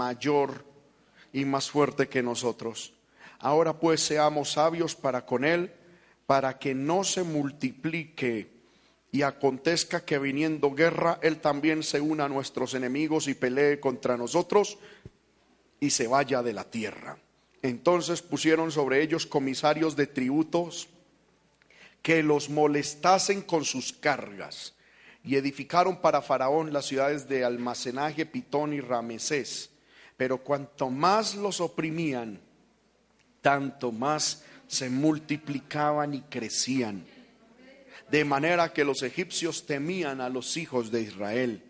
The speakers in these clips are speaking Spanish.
mayor y más fuerte que nosotros. Ahora pues seamos sabios para con él, para que no se multiplique y acontezca que viniendo guerra, él también se una a nuestros enemigos y pelee contra nosotros y se vaya de la tierra. Entonces pusieron sobre ellos comisarios de tributos que los molestasen con sus cargas y edificaron para Faraón las ciudades de almacenaje, Pitón y Ramesés. Pero cuanto más los oprimían, tanto más se multiplicaban y crecían. De manera que los egipcios temían a los hijos de Israel.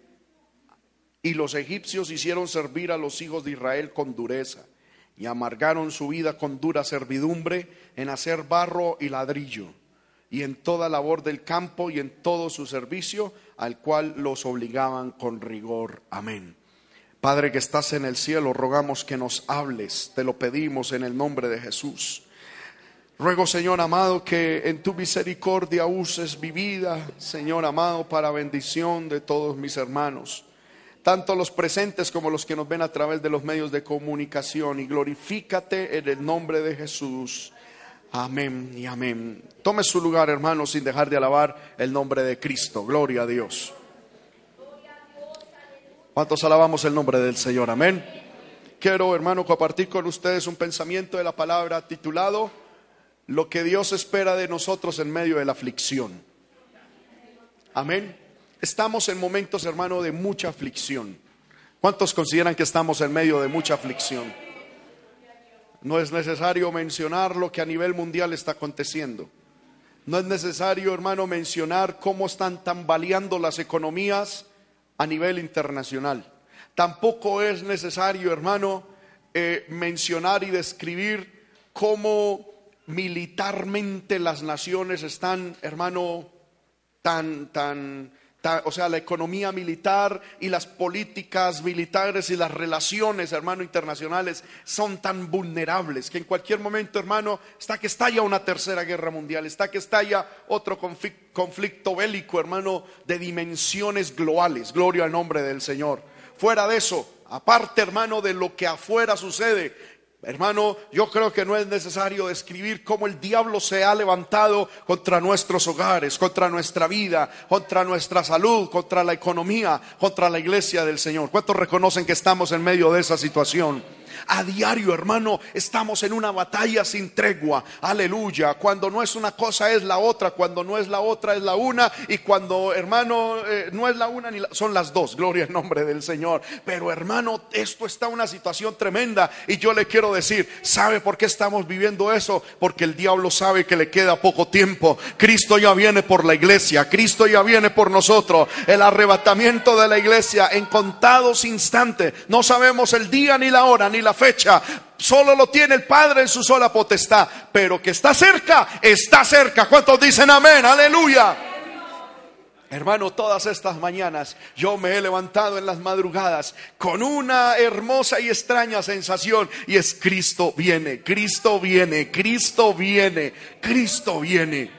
Y los egipcios hicieron servir a los hijos de Israel con dureza y amargaron su vida con dura servidumbre en hacer barro y ladrillo y en toda labor del campo y en todo su servicio al cual los obligaban con rigor. Amén. Padre que estás en el cielo, rogamos que nos hables, te lo pedimos en el nombre de Jesús. Ruego, Señor amado, que en tu misericordia uses mi vida, Señor amado, para bendición de todos mis hermanos, tanto los presentes como los que nos ven a través de los medios de comunicación, y glorifícate en el nombre de Jesús. Amén y amén. Tome su lugar, hermano, sin dejar de alabar el nombre de Cristo. Gloria a Dios. ¿Cuántos alabamos el nombre del Señor? Amén. Quiero, hermano, compartir con ustedes un pensamiento de la palabra titulado Lo que Dios espera de nosotros en medio de la aflicción. Amén. Estamos en momentos, hermano, de mucha aflicción. ¿Cuántos consideran que estamos en medio de mucha aflicción? No es necesario mencionar lo que a nivel mundial está aconteciendo. No es necesario, hermano, mencionar cómo están tambaleando las economías a nivel internacional. Tampoco es necesario, hermano, eh, mencionar y describir cómo militarmente las naciones están, hermano, tan, tan o sea, la economía militar y las políticas militares y las relaciones, hermano, internacionales son tan vulnerables que en cualquier momento, hermano, está que estalla una tercera guerra mundial, está que estalla otro conflicto bélico, hermano, de dimensiones globales. Gloria al nombre del Señor. Fuera de eso, aparte, hermano, de lo que afuera sucede, Hermano, yo creo que no es necesario describir cómo el diablo se ha levantado contra nuestros hogares, contra nuestra vida, contra nuestra salud, contra la economía, contra la iglesia del Señor. ¿Cuántos reconocen que estamos en medio de esa situación? A diario, hermano, estamos en una batalla sin tregua. Aleluya. Cuando no es una cosa es la otra, cuando no es la otra es la una y cuando, hermano, eh, no es la una ni son las dos. Gloria al nombre del Señor. Pero, hermano, esto está una situación tremenda y yo le quiero decir, ¿sabe por qué estamos viviendo eso? Porque el diablo sabe que le queda poco tiempo. Cristo ya viene por la iglesia, Cristo ya viene por nosotros. El arrebatamiento de la iglesia en contados instantes. No sabemos el día ni la hora ni la fecha. Solo lo tiene el Padre en su sola potestad. Pero que está cerca, está cerca. ¿Cuántos dicen amén? Aleluya. Hermano, todas estas mañanas yo me he levantado en las madrugadas con una hermosa y extraña sensación y es Cristo viene, Cristo viene, Cristo viene, Cristo viene.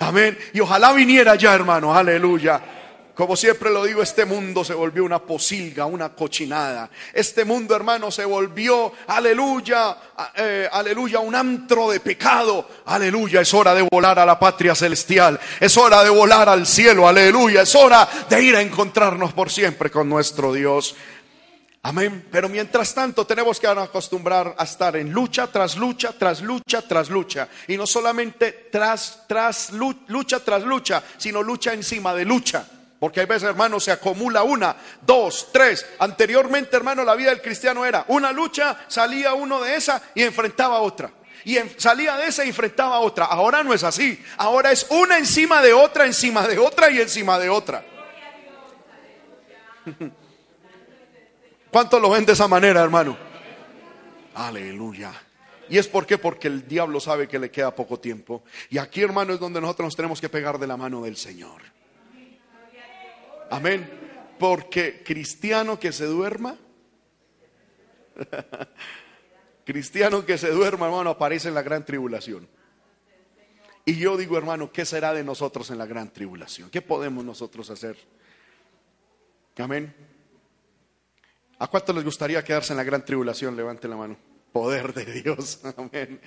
Amén. Y ojalá viniera ya, hermano, aleluya. Como siempre lo digo, este mundo se volvió una posilga, una cochinada. Este mundo, hermano, se volvió, aleluya, eh, aleluya, un antro de pecado. Aleluya, es hora de volar a la patria celestial. Es hora de volar al cielo, aleluya. Es hora de ir a encontrarnos por siempre con nuestro Dios. Amén. Pero mientras tanto tenemos que acostumbrar a estar en lucha tras lucha, tras lucha, tras lucha. Y no solamente tras, tras lucha, tras lucha, sino lucha encima de lucha. Porque hay veces, hermano, se acumula una, dos, tres. Anteriormente, hermano, la vida del cristiano era una lucha, salía uno de esa y enfrentaba otra. Y salía de esa y enfrentaba otra. Ahora no es así. Ahora es una encima de otra, encima de otra y encima de otra. ¿Cuántos lo ven de esa manera, hermano? Aleluya. ¿Y es por qué? Porque el diablo sabe que le queda poco tiempo. Y aquí, hermano, es donde nosotros nos tenemos que pegar de la mano del Señor. Amén. Porque cristiano que se duerma, cristiano que se duerma, hermano, aparece en la gran tribulación. Y yo digo, hermano, ¿qué será de nosotros en la gran tribulación? ¿Qué podemos nosotros hacer? Amén. ¿A cuánto les gustaría quedarse en la gran tribulación? Levante la mano. Poder de Dios. Amén.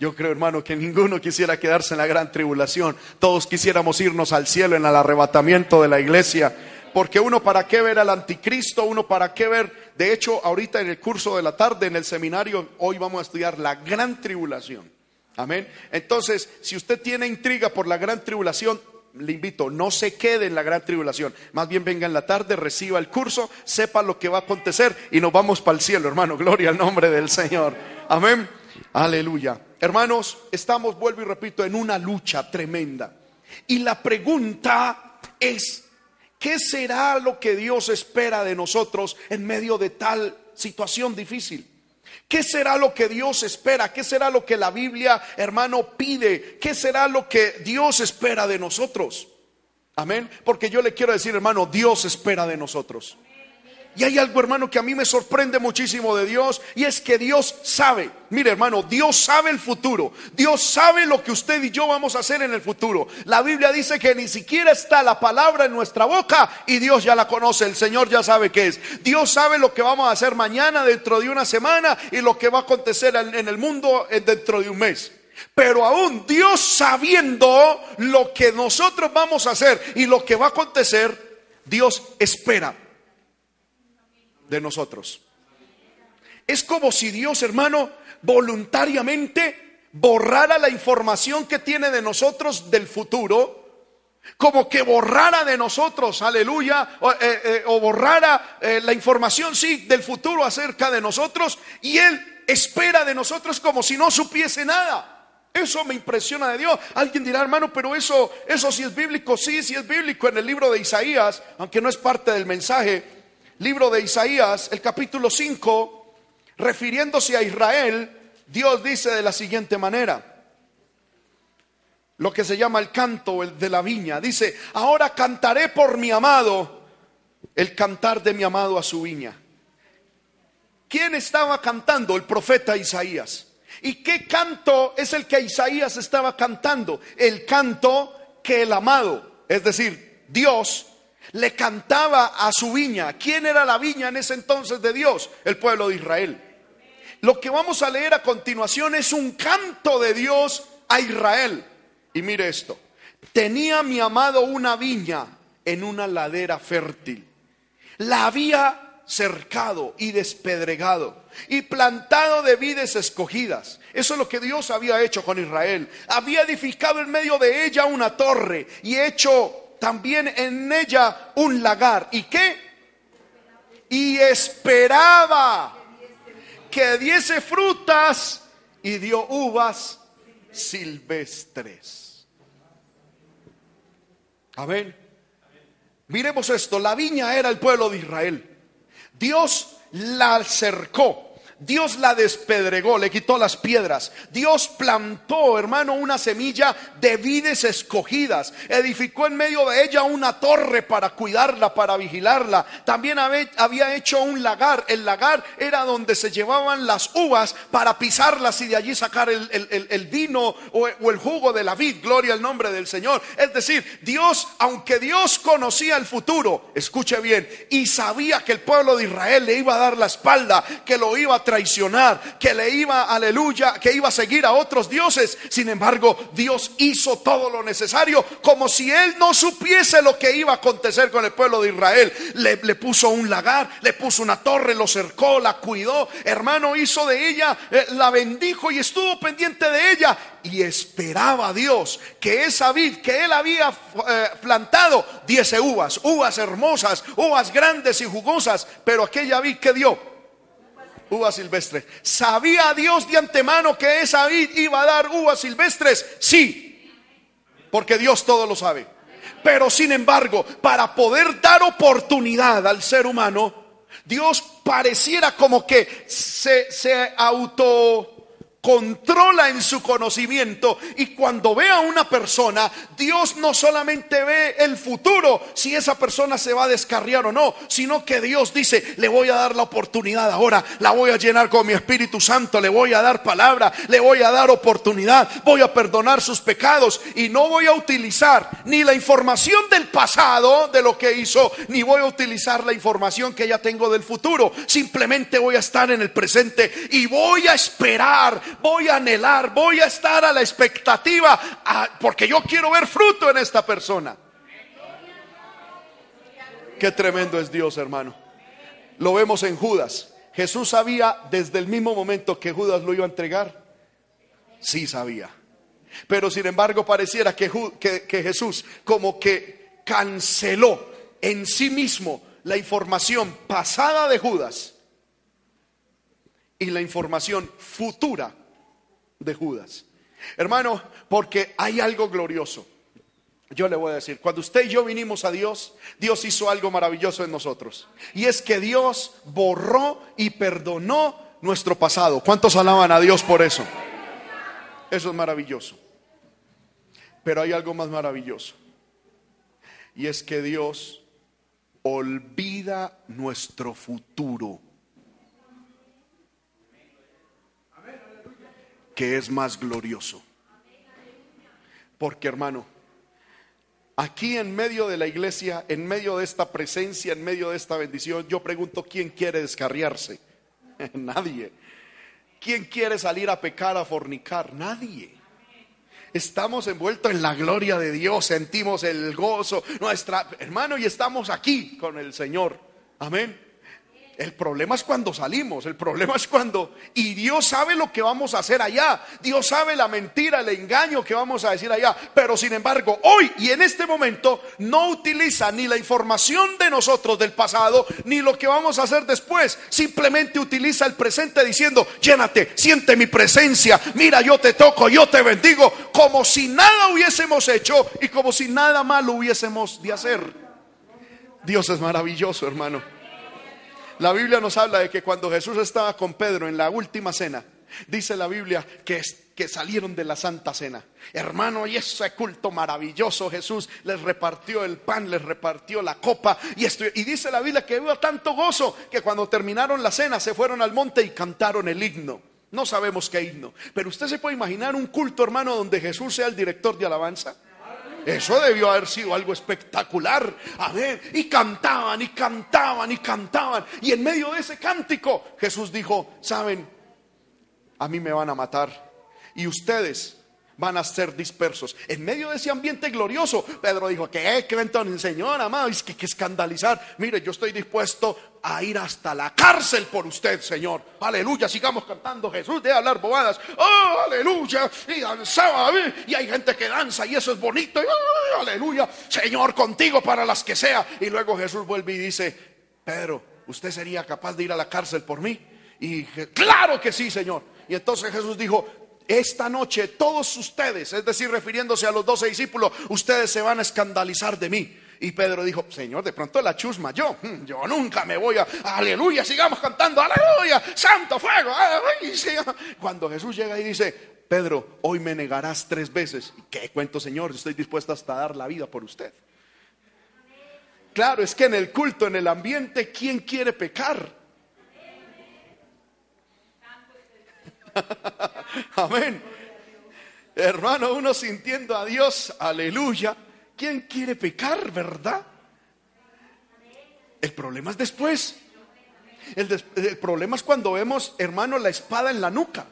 Yo creo, hermano, que ninguno quisiera quedarse en la gran tribulación. Todos quisiéramos irnos al cielo en el arrebatamiento de la iglesia. Porque uno para qué ver al anticristo, uno para qué ver. De hecho, ahorita en el curso de la tarde, en el seminario, hoy vamos a estudiar la gran tribulación. Amén. Entonces, si usted tiene intriga por la gran tribulación, le invito, no se quede en la gran tribulación. Más bien venga en la tarde, reciba el curso, sepa lo que va a acontecer y nos vamos para el cielo, hermano. Gloria al nombre del Señor. Amén. Aleluya. Hermanos, estamos, vuelvo y repito, en una lucha tremenda. Y la pregunta es, ¿qué será lo que Dios espera de nosotros en medio de tal situación difícil? ¿Qué será lo que Dios espera? ¿Qué será lo que la Biblia, hermano, pide? ¿Qué será lo que Dios espera de nosotros? Amén. Porque yo le quiero decir, hermano, Dios espera de nosotros. Y hay algo, hermano, que a mí me sorprende muchísimo de Dios y es que Dios sabe. Mire, hermano, Dios sabe el futuro. Dios sabe lo que usted y yo vamos a hacer en el futuro. La Biblia dice que ni siquiera está la palabra en nuestra boca y Dios ya la conoce. El Señor ya sabe qué es. Dios sabe lo que vamos a hacer mañana, dentro de una semana y lo que va a acontecer en el mundo eh, dentro de un mes. Pero aún Dios sabiendo lo que nosotros vamos a hacer y lo que va a acontecer, Dios espera de nosotros. Es como si Dios, hermano, voluntariamente borrara la información que tiene de nosotros del futuro, como que borrara de nosotros, aleluya, o, eh, eh, borrara eh, la información, sí, del futuro acerca de nosotros, y Él espera de nosotros como si no supiese nada. Eso me impresiona de Dios. Alguien dirá, hermano, pero eso, eso sí es bíblico. Sí, sí es bíblico en el libro de Isaías, aunque no es parte del mensaje libro de Isaías, el capítulo 5, refiriéndose a Israel, Dios dice de la siguiente manera, lo que se llama el canto de la viña, dice, ahora cantaré por mi amado el cantar de mi amado a su viña. ¿Quién estaba cantando? El profeta Isaías. ¿Y qué canto es el que Isaías estaba cantando? El canto que el amado, es decir, Dios, le cantaba a su viña. ¿Quién era la viña en ese entonces de Dios? El pueblo de Israel. Lo que vamos a leer a continuación es un canto de Dios a Israel. Y mire esto. Tenía mi amado una viña en una ladera fértil. La había cercado y despedregado y plantado de vides escogidas. Eso es lo que Dios había hecho con Israel. Había edificado en medio de ella una torre y hecho también en ella un lagar. ¿Y qué? Y esperaba que diese frutas y dio uvas silvestres. Amén. Miremos esto, la viña era el pueblo de Israel. Dios la acercó Dios la despedregó, le quitó las piedras. Dios plantó, hermano, una semilla de vides escogidas. Edificó en medio de ella una torre para cuidarla, para vigilarla. También había hecho un lagar. El lagar era donde se llevaban las uvas para pisarlas y de allí sacar el, vino o, el jugo de la vid. Gloria al nombre del Señor. Es decir, Dios, aunque Dios conocía el futuro, escuche bien, y sabía que el pueblo de Israel le iba a dar la espalda, que lo iba a traicionar, que le iba, aleluya, que iba a seguir a otros dioses. Sin embargo, Dios hizo todo lo necesario como si él no supiese lo que iba a acontecer con el pueblo de Israel. Le, le puso un lagar, le puso una torre, lo cercó, la cuidó. Hermano, hizo de ella, eh, la bendijo y estuvo pendiente de ella. Y esperaba a Dios que esa vid que él había eh, plantado diese uvas, uvas hermosas, uvas grandes y jugosas. Pero aquella vid que dio uvas silvestres. ¿Sabía Dios de antemano que esa iba a dar uvas silvestres? Sí, porque Dios todo lo sabe. Pero sin embargo, para poder dar oportunidad al ser humano, Dios pareciera como que se, se auto controla en su conocimiento y cuando ve a una persona, Dios no solamente ve el futuro, si esa persona se va a descarriar o no, sino que Dios dice, le voy a dar la oportunidad ahora, la voy a llenar con mi Espíritu Santo, le voy a dar palabra, le voy a dar oportunidad, voy a perdonar sus pecados y no voy a utilizar ni la información del pasado de lo que hizo, ni voy a utilizar la información que ya tengo del futuro, simplemente voy a estar en el presente y voy a esperar voy a anhelar, voy a estar a la expectativa, porque yo quiero ver fruto en esta persona. Qué tremendo es Dios, hermano. Lo vemos en Judas. Jesús sabía desde el mismo momento que Judas lo iba a entregar. Sí sabía. Pero sin embargo pareciera que, que Jesús como que canceló en sí mismo la información pasada de Judas y la información futura de Judas. Hermano, porque hay algo glorioso. Yo le voy a decir, cuando usted y yo vinimos a Dios, Dios hizo algo maravilloso en nosotros. Y es que Dios borró y perdonó nuestro pasado. ¿Cuántos alaban a Dios por eso? Eso es maravilloso. Pero hay algo más maravilloso. Y es que Dios olvida nuestro futuro. Que es más glorioso. Porque hermano, aquí en medio de la iglesia, en medio de esta presencia, en medio de esta bendición, yo pregunto, ¿quién quiere descarriarse? Nadie. ¿Quién quiere salir a pecar, a fornicar? Nadie. Estamos envueltos en la gloria de Dios, sentimos el gozo, nuestra hermano, y estamos aquí con el Señor. Amén. El problema es cuando salimos, el problema es cuando... Y Dios sabe lo que vamos a hacer allá, Dios sabe la mentira, el engaño que vamos a decir allá, pero sin embargo, hoy y en este momento no utiliza ni la información de nosotros del pasado, ni lo que vamos a hacer después, simplemente utiliza el presente diciendo, llénate, siente mi presencia, mira, yo te toco, yo te bendigo, como si nada hubiésemos hecho y como si nada malo hubiésemos de hacer. Dios es maravilloso, hermano. La Biblia nos habla de que cuando Jesús estaba con Pedro en la última cena, dice la Biblia que, que salieron de la Santa Cena. Hermano, y ese culto maravilloso, Jesús les repartió el pan, les repartió la copa. Y, esto, y dice la Biblia que hubo tanto gozo que cuando terminaron la cena se fueron al monte y cantaron el himno. No sabemos qué himno, pero usted se puede imaginar un culto, hermano, donde Jesús sea el director de alabanza. Eso debió haber sido algo espectacular. Amén. Y cantaban y cantaban y cantaban. Y en medio de ese cántico Jesús dijo, saben, a mí me van a matar. Y ustedes van a ser dispersos. En medio de ese ambiente glorioso, Pedro dijo, ¿qué? ¿Qué entonces, Señor, amado? Es que, que escandalizar. Mire, yo estoy dispuesto a ir hasta la cárcel por usted, Señor. Aleluya, sigamos cantando Jesús, de hablar bobadas. Oh, aleluya. Y danzaba, y hay gente que danza y eso es bonito. Oh, aleluya, Señor, contigo para las que sea. Y luego Jesús vuelve y dice, Pedro, ¿usted sería capaz de ir a la cárcel por mí? Y claro que sí, Señor. Y entonces Jesús dijo, esta noche todos ustedes, es decir, refiriéndose a los doce discípulos, ustedes se van a escandalizar de mí. Y Pedro dijo, Señor, de pronto la chusma, yo, hmm, yo nunca me voy a, aleluya, sigamos cantando, aleluya, santo fuego. Cuando Jesús llega y dice, Pedro, hoy me negarás tres veces. ¿Qué cuento, Señor? Estoy dispuesto hasta a dar la vida por usted. Claro, es que en el culto, en el ambiente, ¿quién quiere pecar? Amén. Hermano, uno sintiendo a Dios, aleluya. ¿Quién quiere pecar, verdad? El problema es después. El, el, problema es cuando vemos, hermano, la espada en la nuca.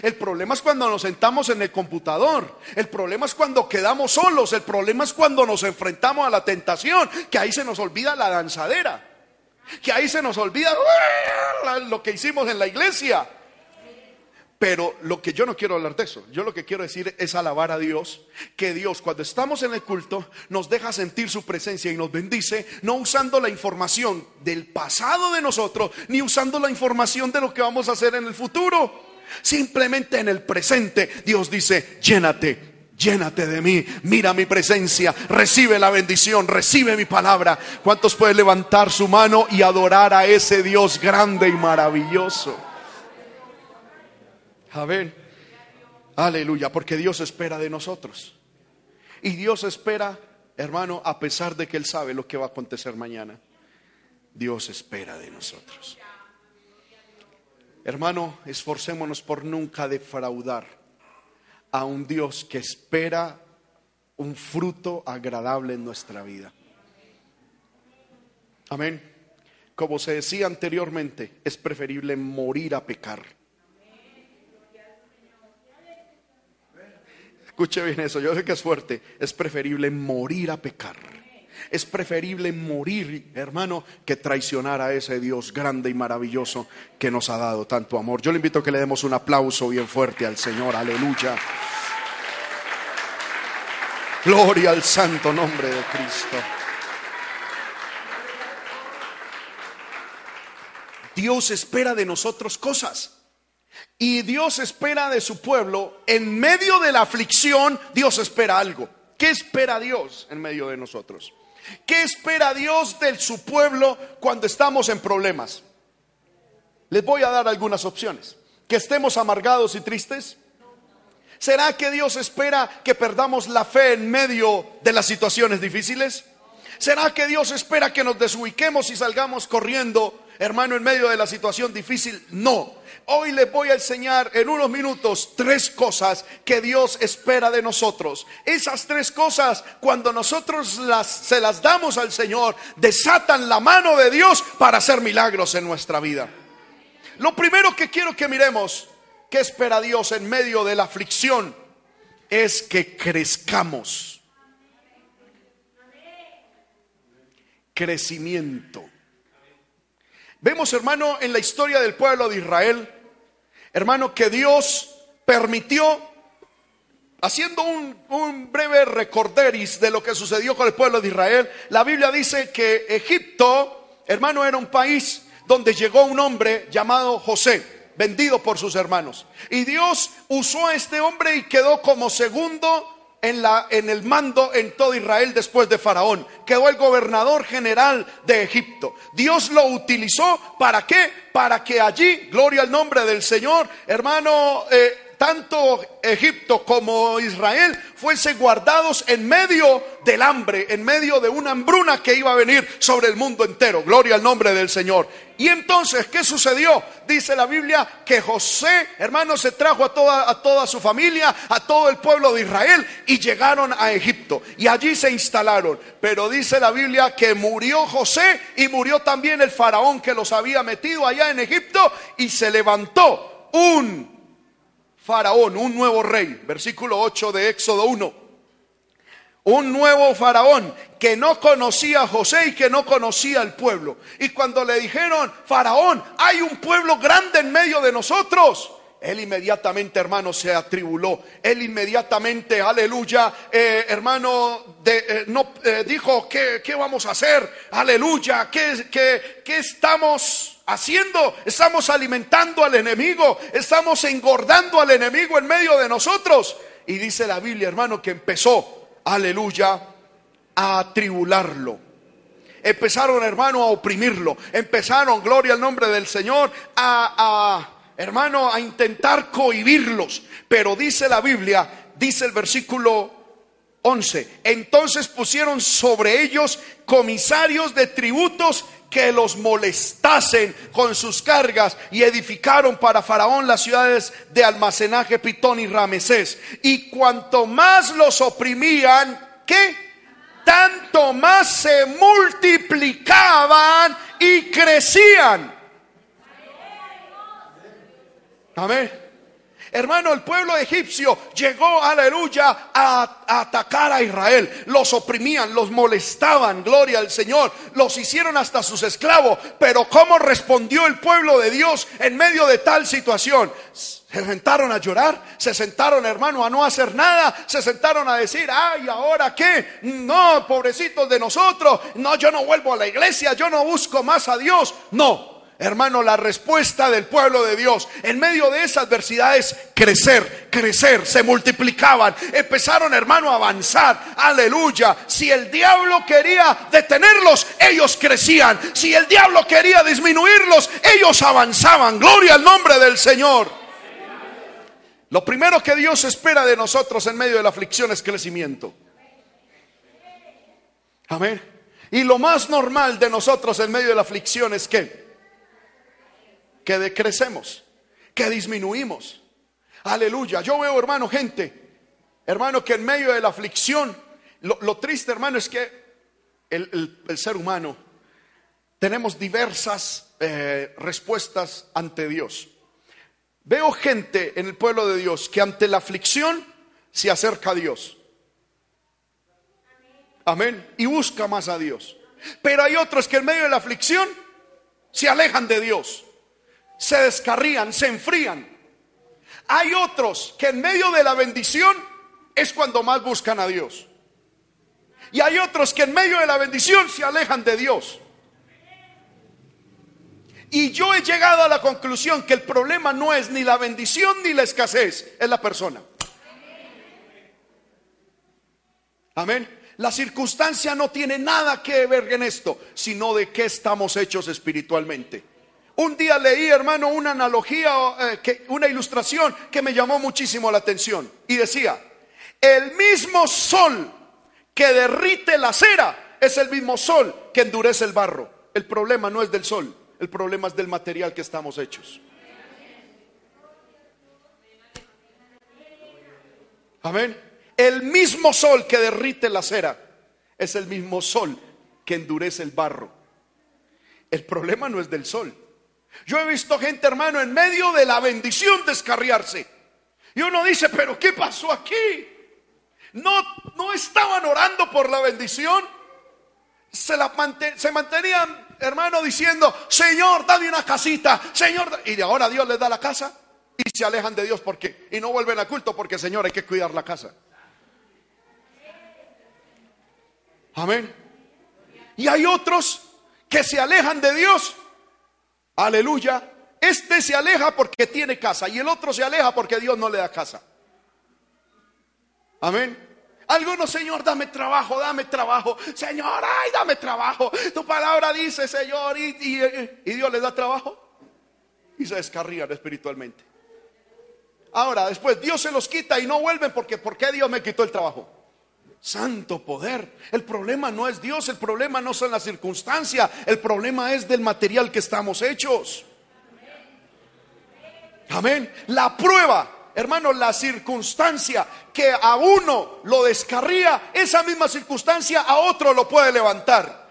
El problema es cuando nos sentamos en el computador. El problema es cuando quedamos solos. El problema es cuando nos enfrentamos a la tentación. Que ahí se nos olvida la danzadera. Que ahí se nos olvida lo que hicimos en la iglesia. Pero lo que yo no quiero hablar de eso, yo lo que quiero decir es alabar a Dios, que Dios cuando estamos en el culto nos deja sentir su presencia y nos bendice, no usando la información del pasado de nosotros, ni usando la información de lo que vamos a hacer en el futuro. Simplemente en el presente Dios dice, llénate, llénate de mí, mira mi presencia, recibe la bendición, recibe mi palabra. ¿Cuántos pueden levantar su mano y adorar a ese Dios grande y maravilloso? A ver. Aleluya, porque Dios espera de nosotros. Y Dios espera, hermano, a pesar de que Él sabe lo que va a acontecer mañana. Dios espera de nosotros. Hermano, esforcémonos por nunca defraudar a un Dios que espera un fruto agradable en nuestra vida. Amén. Como se decía anteriormente, es preferible morir a pecar. Escuche bien eso, yo sé que es fuerte. Es preferible morir a pecar. Es preferible morir, hermano, que traicionar a ese Dios grande y maravilloso que nos ha dado tanto amor. Yo le invito a que le demos un aplauso bien fuerte al Señor. Aleluya. Gloria al santo nombre de Cristo. Dios espera de nosotros cosas. Y Dios espera de su pueblo, en medio de la aflicción, Dios espera algo. ¿Qué espera Dios en medio de nosotros? ¿Qué espera Dios de su pueblo cuando estamos en problemas? Les voy a dar algunas opciones. Que estemos amargados y tristes. ¿Será que Dios espera que perdamos la fe en medio de las situaciones difíciles? ¿Será que Dios espera que nos desubiquemos y salgamos corriendo hermano, en medio de la situación difícil. No. Hoy les voy a enseñar en unos minutos tres cosas que Dios espera de nosotros. Esas tres cosas, cuando nosotros las, se las damos al Señor, desatan la mano de Dios para hacer milagros en nuestra vida. Lo primero que quiero que miremos, que espera Dios en medio de la aflicción, es que crezcamos. Crecimiento. Vemos, hermano, en la historia del pueblo de Israel, hermano, que Dios permitió, haciendo un, breve recorderis de lo que sucedió con el pueblo de Israel, la Biblia dice que Egipto, hermano, era un país donde llegó un hombre llamado José, vendido por sus hermanos. Y Dios usó a este hombre y quedó como segundo en, la, en el mando en todo Israel después de Faraón. Quedó el gobernador general de Egipto. Dios lo utilizó para qué? Para que allí, gloria al nombre del Señor, hermano, eh, tanto Egipto como Israel fuesen guardados en medio del hambre, en medio de una hambruna que iba a venir sobre el mundo entero. Gloria al nombre del Señor. Y entonces, ¿qué sucedió? Dice la Biblia que José, hermano, se trajo a toda, a toda su familia, a todo el pueblo de Israel y llegaron a Egipto. Y allí se instalaron. Pero dice la Biblia que murió José y murió también el faraón que los había metido allá en Egipto y se levantó un faraón, un nuevo rey, versículo 8 de Éxodo 1. Un nuevo faraón que no conocía a José y que no conocía al pueblo. Y cuando le dijeron, faraón, hay un pueblo grande en medio de nosotros. Él inmediatamente, hermano, se atribuló. Él inmediatamente, aleluya, eh, hermano, eh, no, eh, dijo, ¿qué, ¿qué, vamos a hacer? Aleluya, ¿qué, qué, qué estamos haciendo? Estamos alimentando al enemigo, estamos engordando al enemigo en medio de nosotros. Y dice la Biblia, hermano, que empezó, aleluya, a atribularlo. Empezaron, hermano, a oprimirlo. Empezaron, gloria al nombre del Señor, a, a hermano, a intentar cohibirlos. Pero dice la Biblia, dice el versículo 11. Entonces pusieron sobre ellos comisarios de tributos que los molestasen con sus cargas y edificaron para Faraón las ciudades de almacenaje Pitón y Ramesés. Y cuanto más los oprimían, ¿qué? Tanto más se multiplicaban y crecían. Amén. Hermano, el pueblo egipcio llegó, aleluya, a, atacar a Israel. Los oprimían, los molestaban, gloria al Señor. Los hicieron hasta sus esclavos. Pero ¿cómo respondió el pueblo de Dios en medio de tal situación? Se sentaron a llorar, se sentaron, hermano, a no hacer nada, se sentaron a decir, ay, ¿ahora qué? No, pobrecitos de nosotros, no, yo no vuelvo a la iglesia, yo no busco más a Dios. No, Hermano, la respuesta del pueblo de Dios en medio de esa adversidad es crecer, crecer, se multiplicaban, empezaron, hermano, a avanzar. Aleluya. Si el diablo quería detenerlos, ellos crecían. Si el diablo quería disminuirlos, ellos avanzaban. Gloria al nombre del Señor. Lo primero que Dios espera de nosotros en medio de la aflicción es crecimiento. Amén. Y lo más normal de nosotros en medio de la aflicción es que que decrecemos, que disminuimos. Aleluya. Yo veo, hermano, gente, hermano, que en medio de la aflicción, lo, triste, hermano, es que el, ser humano tenemos diversas eh, respuestas ante Dios. Veo gente en el pueblo de Dios que ante la aflicción se acerca a Dios. Amén. Y busca más a Dios. Pero hay otros que en medio de la aflicción se alejan de Dios. Se descarrían, se enfrían. Hay otros que en medio de la bendición es cuando más buscan a Dios. Y hay otros que en medio de la bendición se alejan de Dios. Y yo he llegado a la conclusión que el problema no es ni la bendición ni la escasez, es la persona. Amén. La circunstancia no tiene nada que ver en esto, sino de qué estamos hechos espiritualmente. Un día leí, hermano, una analogía, eh, una ilustración que me llamó muchísimo la atención. Y decía, el mismo sol que derrite la cera es el mismo sol que endurece el barro. El problema no es del sol, el problema es del material que estamos hechos. Amén. El mismo sol que derrite la cera es el mismo sol que endurece el barro. El problema no es del sol. Yo he visto gente, hermano, en medio de la bendición descarriarse. Y uno dice, pero ¿qué pasó aquí? No, no estaban orando por la bendición. Se, la se mantenían hermano, diciendo, Señor, dame una casita, Señor, y de ahora Dios les da la casa y se alejan de Dios porque y no vuelven a culto porque, Señor, hay que cuidar la casa. Amén. Y hay otros que se alejan de Dios. Aleluya. Este se aleja porque tiene casa y el otro se aleja porque Dios no le da casa. Amén. Algunos, Señor, dame trabajo, dame trabajo. Señor, ay, dame trabajo. Tu palabra dice, Señor, y, Dios les da trabajo. Y se descarrían espiritualmente. Ahora, después Dios se los quita y no vuelven porque ¿por qué Dios me quitó el trabajo? Santo poder. El problema no es Dios, el problema no son las circunstancias, el problema es del material que estamos hechos. Amén. La prueba hermano, la circunstancia que a uno lo descarría, esa misma circunstancia a otro lo puede levantar.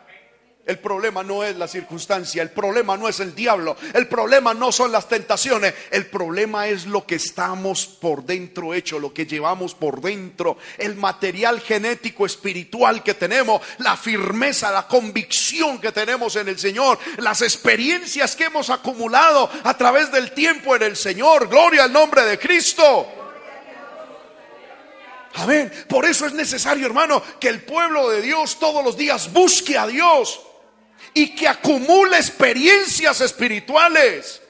El problema no es la circunstancia, el problema no es el diablo, el problema no son las tentaciones, el problema es lo que estamos por dentro hecho, lo que llevamos por dentro, el material genético espiritual que tenemos, la firmeza, la convicción que tenemos en el Señor, las experiencias que hemos acumulado a través del tiempo en el Señor. Gloria al nombre de Cristo. Amén. Por eso es necesario, hermano, que el pueblo de Dios todos los días busque a Dios y que acumule experiencias espirituales.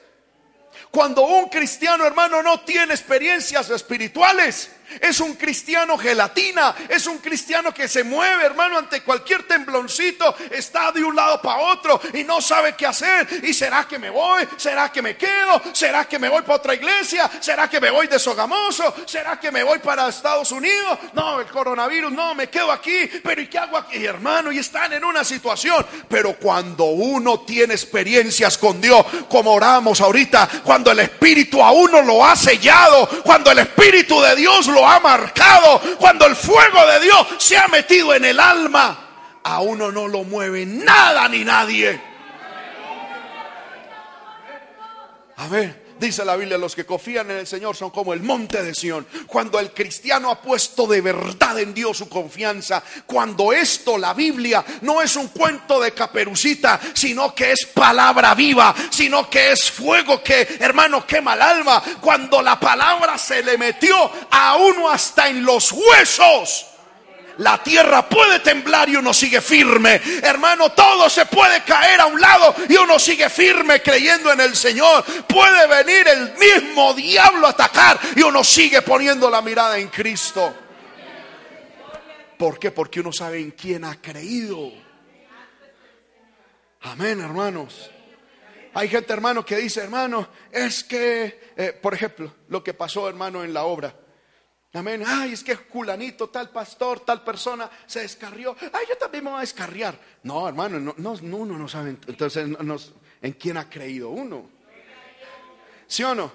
Cuando un cristiano hermano no tiene experiencias espirituales, es un cristiano gelatina, es un cristiano que se mueve, hermano, ante cualquier tembloncito, está de un lado para otro y no sabe qué hacer. ¿Y será que me voy? ¿Será que me quedo? ¿Será que me voy para otra iglesia? ¿Será que me voy de Sogamoso? ¿Será que me voy para Estados Unidos? No, el coronavirus, no, me quedo aquí. Pero ¿y qué hago aquí, hermano? Y están en una situación. Pero cuando uno tiene experiencias con Dios, como oramos ahorita, cuando el Espíritu a uno lo ha sellado, cuando el Espíritu de Dios lo ha marcado, cuando el fuego de Dios se ha metido en el alma, a uno no lo mueve nada ni nadie. A ver. Dice la Biblia, los que confían en el Señor son como el monte de Sión. Cuando el cristiano ha puesto de verdad en Dios su confianza, cuando esto, la Biblia, no es un cuento de caperucita, sino que es palabra viva, sino que es fuego que, hermano, quema el alma. Cuando la palabra se le metió a uno hasta en los huesos la tierra puede temblar y uno sigue firme. Hermano, todo se puede caer a un lado y uno sigue firme creyendo en el Señor. Puede venir el mismo diablo a atacar y uno sigue poniendo la mirada en Cristo. ¿Por qué? Porque uno sabe en quién ha creído. Amén, hermanos. Hay gente, hermano, que dice, hermano, es que, eh, por ejemplo, lo que pasó, hermano, en la obra. Amén. Ay, es que Julanito, tal pastor, tal persona se descarrió. Ay, yo también me voy a descarriar. No, hermano, no, no, uno no sabe entonces en quién ha creído uno. ¿Sí o no?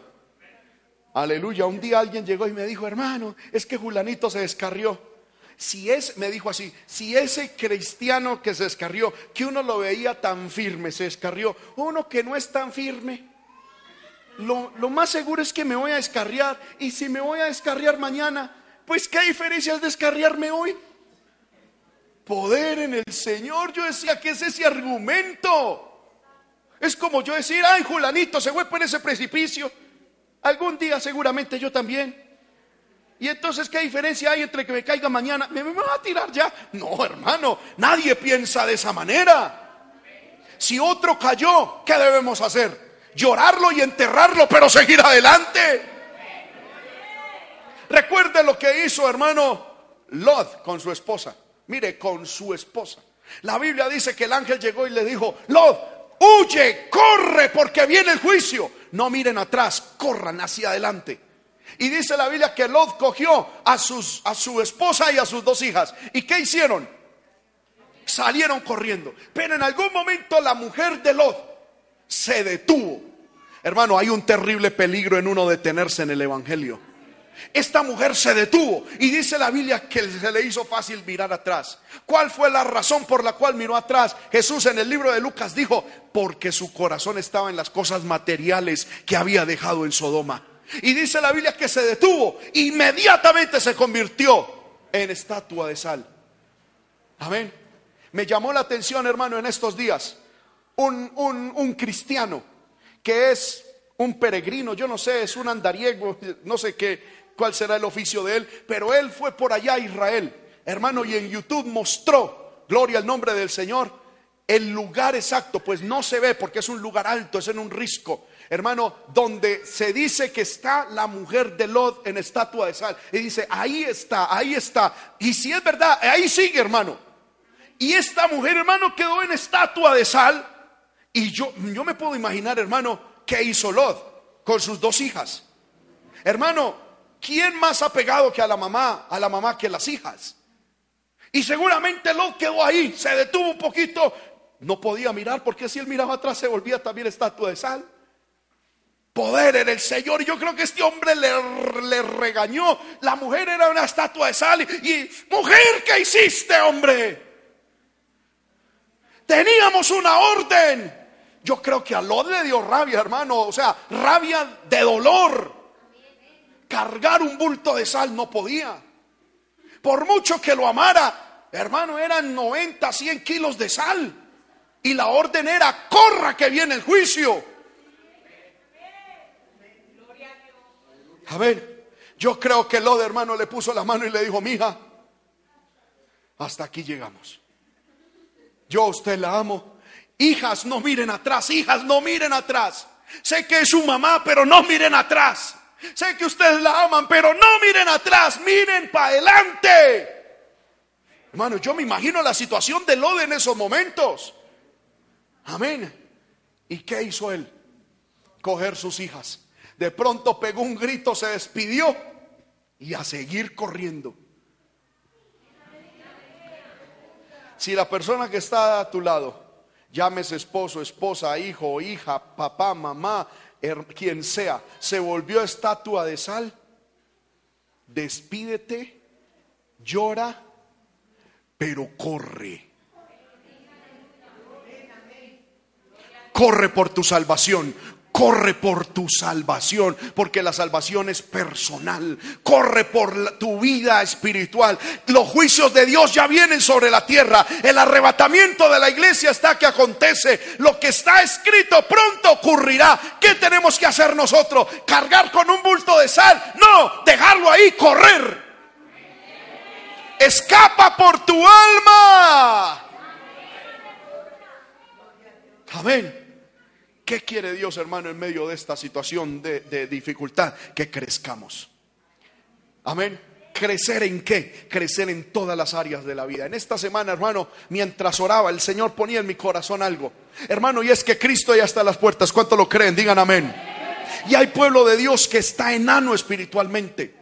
Aleluya. Un día alguien llegó y me dijo, hermano, es que Julanito se descarrió. Si es, me dijo así, si ese cristiano que se descarrió, que uno lo veía tan firme, se descarrió, uno que no es tan firme, lo, más seguro es que me voy a descarriar. Y si me voy a descarriar mañana, pues qué diferencia es descarriarme hoy. Poder en el Señor, yo decía que es ese argumento. Es como yo decir, ay, Julanito se fue por ese precipicio. Algún día seguramente yo también. Y entonces, ¿qué diferencia hay entre que me caiga mañana? ¿Me, me va a tirar ya? No, hermano, nadie piensa de esa manera. Si otro cayó, ¿qué debemos hacer? Llorarlo y enterrarlo, pero seguir adelante. Recuerde lo que hizo, hermano, Lot con su esposa. Mire, con su esposa. La Biblia dice que el ángel llegó y le dijo, Lot, huye, corre, porque viene el juicio. No miren atrás, corran hacia adelante. Y dice la Biblia que Lot cogió a, sus, a su esposa y a sus dos hijas. ¿Y qué hicieron? Salieron corriendo. Pero en algún momento la mujer de Lot se detuvo. Hermano, hay un terrible peligro en uno detenerse en el Evangelio. Esta mujer se detuvo y dice la Biblia que se le hizo fácil mirar atrás. ¿Cuál fue la razón por la cual miró atrás? Jesús en el libro de Lucas dijo, porque su corazón estaba en las cosas materiales que había dejado en Sodoma. Y dice la Biblia que se detuvo, inmediatamente se convirtió en estatua de sal. Amén. Me llamó la atención, hermano, en estos días, un, un cristiano que es un peregrino, yo no sé, es un andariego, no sé qué, cuál será el oficio de él, pero él fue por allá a Israel, hermano, y en YouTube mostró, gloria al nombre del Señor, el lugar exacto, pues no se ve porque es un lugar alto, es en un risco, hermano, donde se dice que está la mujer de Lot en estatua de sal. Y dice, ahí está, ahí está. Y si es verdad, ahí sigue, hermano. Y esta mujer, hermano, quedó en estatua de sal. Y yo, yo me puedo imaginar, hermano, qué hizo Lot con sus dos hijas. Hermano, ¿quién más ha pegado que a la mamá, a la mamá que las hijas? Y seguramente Lot quedó ahí, se detuvo un poquito, no podía mirar porque si él miraba atrás se volvía también estatua de sal. Poder en el Señor. Y yo creo que este hombre le, le regañó. La mujer era una estatua de sal. Y, y, mujer, ¿qué hiciste, hombre? Teníamos una orden. Yo creo que a Lot le dio rabia, hermano. O sea, rabia de dolor cargar un bulto de sal no podía. Por mucho que lo amara, hermano, eran 90, 100 kilos de sal. Y la orden era, corra que viene el juicio. A ver, yo creo que de hermano, le puso la mano y le dijo, mija, hasta aquí llegamos. Yo a usted la amo. Hijas, no miren atrás, hijas, no miren atrás. Sé que es su mamá, pero no miren atrás. Sé que ustedes la aman, pero no miren atrás, miren para adelante. Hermano, yo me imagino la situación de Lode en esos momentos. Amén. ¿Y qué hizo él? Coger sus hijas. De pronto pegó un grito, se despidió y a seguir corriendo. Si la persona que está a tu lado, llames esposo, esposa, hijo, hija, papá, mamá, quien sea, se volvió estatua de sal, despídete, llora, pero corre. Corre por tu salvación, Corre por tu salvación, porque la salvación es personal. Corre por tu vida espiritual. Los juicios de Dios ya vienen sobre la tierra. El arrebatamiento de la iglesia está que acontece. Lo que está escrito pronto ocurrirá. ¿Qué tenemos que hacer nosotros? ¿Cargar con un bulto de sal? No, dejarlo ahí, correr. Escapa por tu alma. Amén. ¿Qué quiere Dios, hermano, en medio de esta situación de, dificultad? Que crezcamos. Amén. ¿Crecer en qué? Crecer en todas las áreas de la vida. En esta semana, hermano, mientras oraba, el Señor ponía en mi corazón algo. Hermano, y es que Cristo ya está a las puertas. ¿Cuánto lo creen? Digan amén. Y hay pueblo de Dios que está enano espiritualmente.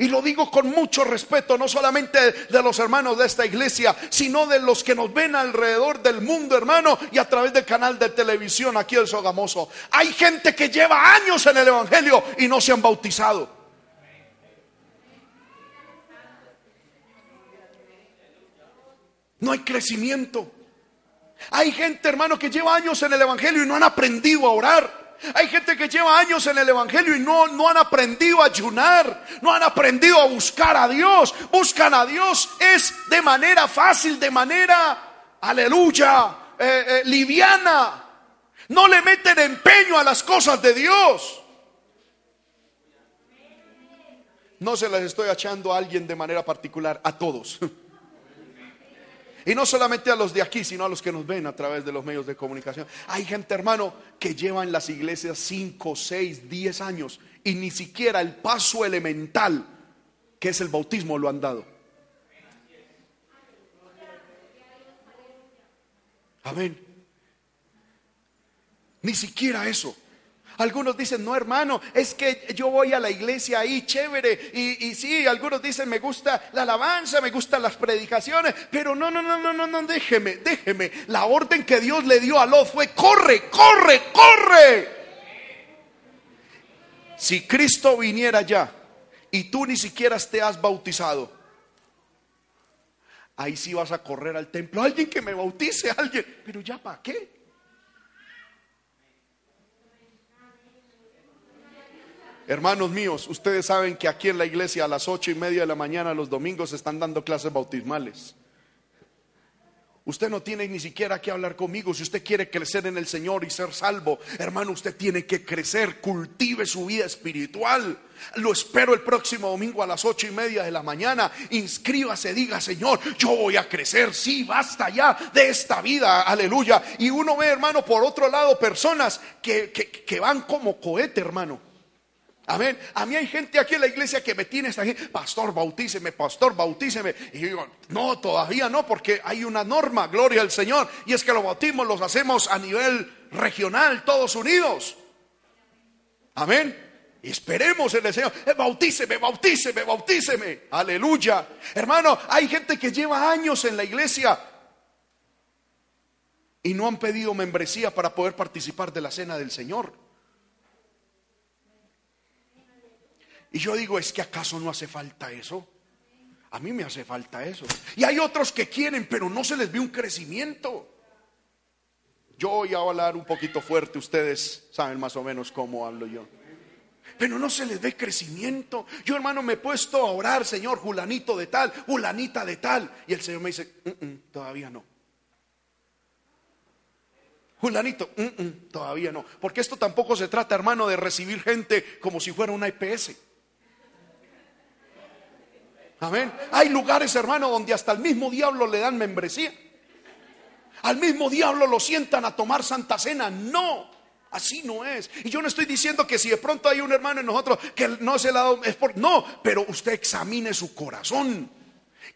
Y lo digo con mucho respeto, no solamente de los hermanos de esta iglesia, sino de los que nos ven alrededor del mundo, hermano, y a través del canal de televisión aquí el Sogamoso. Hay gente que lleva años en el Evangelio y no se han bautizado. No hay crecimiento. Hay gente, hermano, que lleva años en el Evangelio y no han aprendido a orar. Hay gente que lleva años en el Evangelio y no, no han aprendido a ayunar, no han aprendido a buscar a Dios. Buscan a Dios es de manera fácil, de manera, aleluya, eh, eh, liviana. No le meten empeño a las cosas de Dios. No se las estoy echando a alguien de manera particular, a todos. Y no solamente a los de aquí, sino a los que nos ven a través de los medios de comunicación. Hay gente, hermano, que lleva en las iglesias 5, 6, 10 años y ni siquiera el paso elemental, que es el bautismo, lo han dado. Amén. Ni siquiera eso. Algunos dicen, no hermano, es que yo voy a la iglesia ahí, chévere. Y, y sí, algunos dicen, me gusta la alabanza, me gustan las predicaciones. Pero no, no, no, no, no, no, déjeme, déjeme. La orden que Dios le dio a Lot fue, corre, corre, corre. Si Cristo viniera ya y tú ni siquiera te has bautizado, ahí sí vas a correr al templo. Alguien que me bautice, alguien. Pero ya para qué? Hermanos míos, ustedes saben que aquí en la iglesia a las ocho y media de la mañana los domingos están dando clases bautismales. Usted no tiene ni siquiera que hablar conmigo. Si usted quiere crecer en el Señor y ser salvo, hermano, usted tiene que crecer, cultive su vida espiritual. Lo espero el próximo domingo a las ocho y media de la mañana. Inscríbase, diga, Señor, yo voy a crecer. Sí, basta ya de esta vida. Aleluya. Y uno ve, hermano, por otro lado, personas que, que, que van como cohete, hermano Amén. A mí hay gente aquí en la iglesia que me tiene esta gente, pastor, bautíceme, pastor, bautíceme. Y yo digo, no, todavía no, porque hay una norma, gloria al Señor, y es que los bautismos los hacemos a nivel regional, todos unidos. Amén. Esperemos en el Señor, eh, bautíceme, bautíceme, bautíceme. Aleluya. Hermano, hay gente que lleva años en la iglesia y no han pedido membresía para poder participar de la cena del Señor. Y yo digo, ¿es que acaso no hace falta eso? A mí me hace falta eso. Y hay otros que quieren, pero no se les ve un crecimiento. Yo voy a hablar un poquito fuerte, ustedes saben más o menos cómo hablo yo. Pero no se les ve crecimiento. Yo hermano me he puesto a orar, Señor, Julanito de tal, Julanita de tal. Y el Señor me dice, mm, mm, todavía no. Julanito, mm, todavía no. Porque esto tampoco se trata, hermano, de recibir gente como si fuera una IPS. Amén. Hay lugares, hermano, donde hasta el mismo diablo le dan membresía. Al mismo diablo lo sientan a tomar santa cena. No, así no es. Y yo no estoy diciendo que si de pronto hay un hermano en nosotros que no se la da, es por. No, pero usted examine su corazón.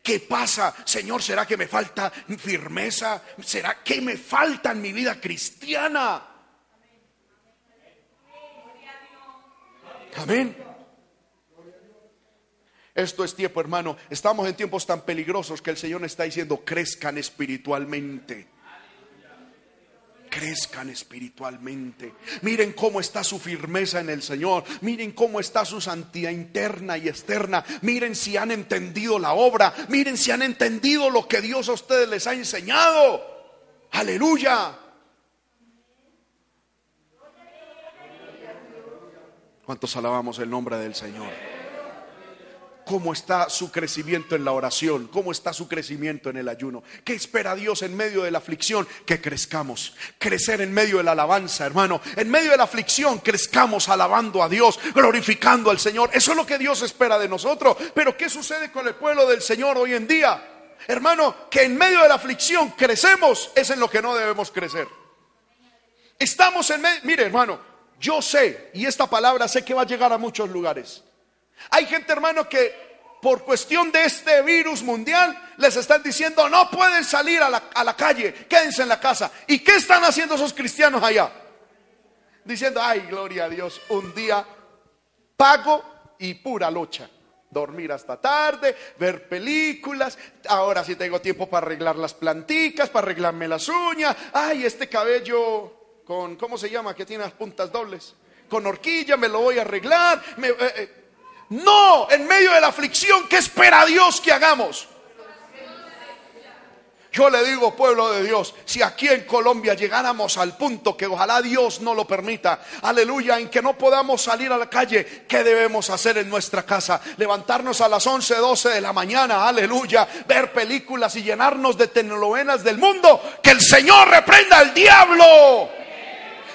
¿Qué pasa? Señor, ¿será que me falta firmeza? ¿Será que me falta en mi vida cristiana? Amén. Esto es tiempo, hermano. Estamos en tiempos tan peligrosos que el Señor está diciendo, crezcan espiritualmente. Crezcan espiritualmente. Miren cómo está su firmeza en el Señor. Miren cómo está su santidad interna y externa. Miren si han entendido la obra. Miren si han entendido lo que Dios a ustedes les ha enseñado. Aleluya. ¿Cuántos alabamos el nombre del Señor? Cómo está su crecimiento en la oración, cómo está su crecimiento en el ayuno. ¿Qué espera Dios en medio de la aflicción? Que crezcamos, crecer en medio de la alabanza, hermano. En medio de la aflicción crezcamos alabando a Dios, glorificando al Señor. Eso es lo que Dios espera de nosotros. Pero ¿qué sucede con el pueblo del Señor hoy en día? Hermano, que en medio de la aflicción crecemos, es en lo que no debemos crecer. Estamos en medio, mire hermano, yo sé, y esta palabra sé que va a llegar a muchos lugares. Hay gente, hermano, que por cuestión de este virus mundial, les están diciendo, no pueden salir a la, calle, quédense en la casa. ¿Y qué están haciendo esos cristianos allá? Diciendo, ay, gloria a Dios, un día pago y pura lucha dormir hasta tarde, ver películas. Ahora sí tengo tiempo para arreglar las planticas, para arreglarme las uñas. Ay, este cabello con, ¿cómo se llama? Que tiene las puntas dobles. Con horquilla me lo voy a arreglar. Eh, eh. No, en medio de la aflicción, ¿qué espera Dios que hagamos? Yo le digo, pueblo de Dios, si aquí en Colombia llegáramos al punto que ojalá Dios no lo permita, aleluya, en que no podamos salir a la calle, ¿qué debemos hacer en nuestra casa? Levantarnos a las 11, 12 de la mañana, aleluya, ver películas y llenarnos de telenovelas del mundo, que el Señor reprenda al diablo.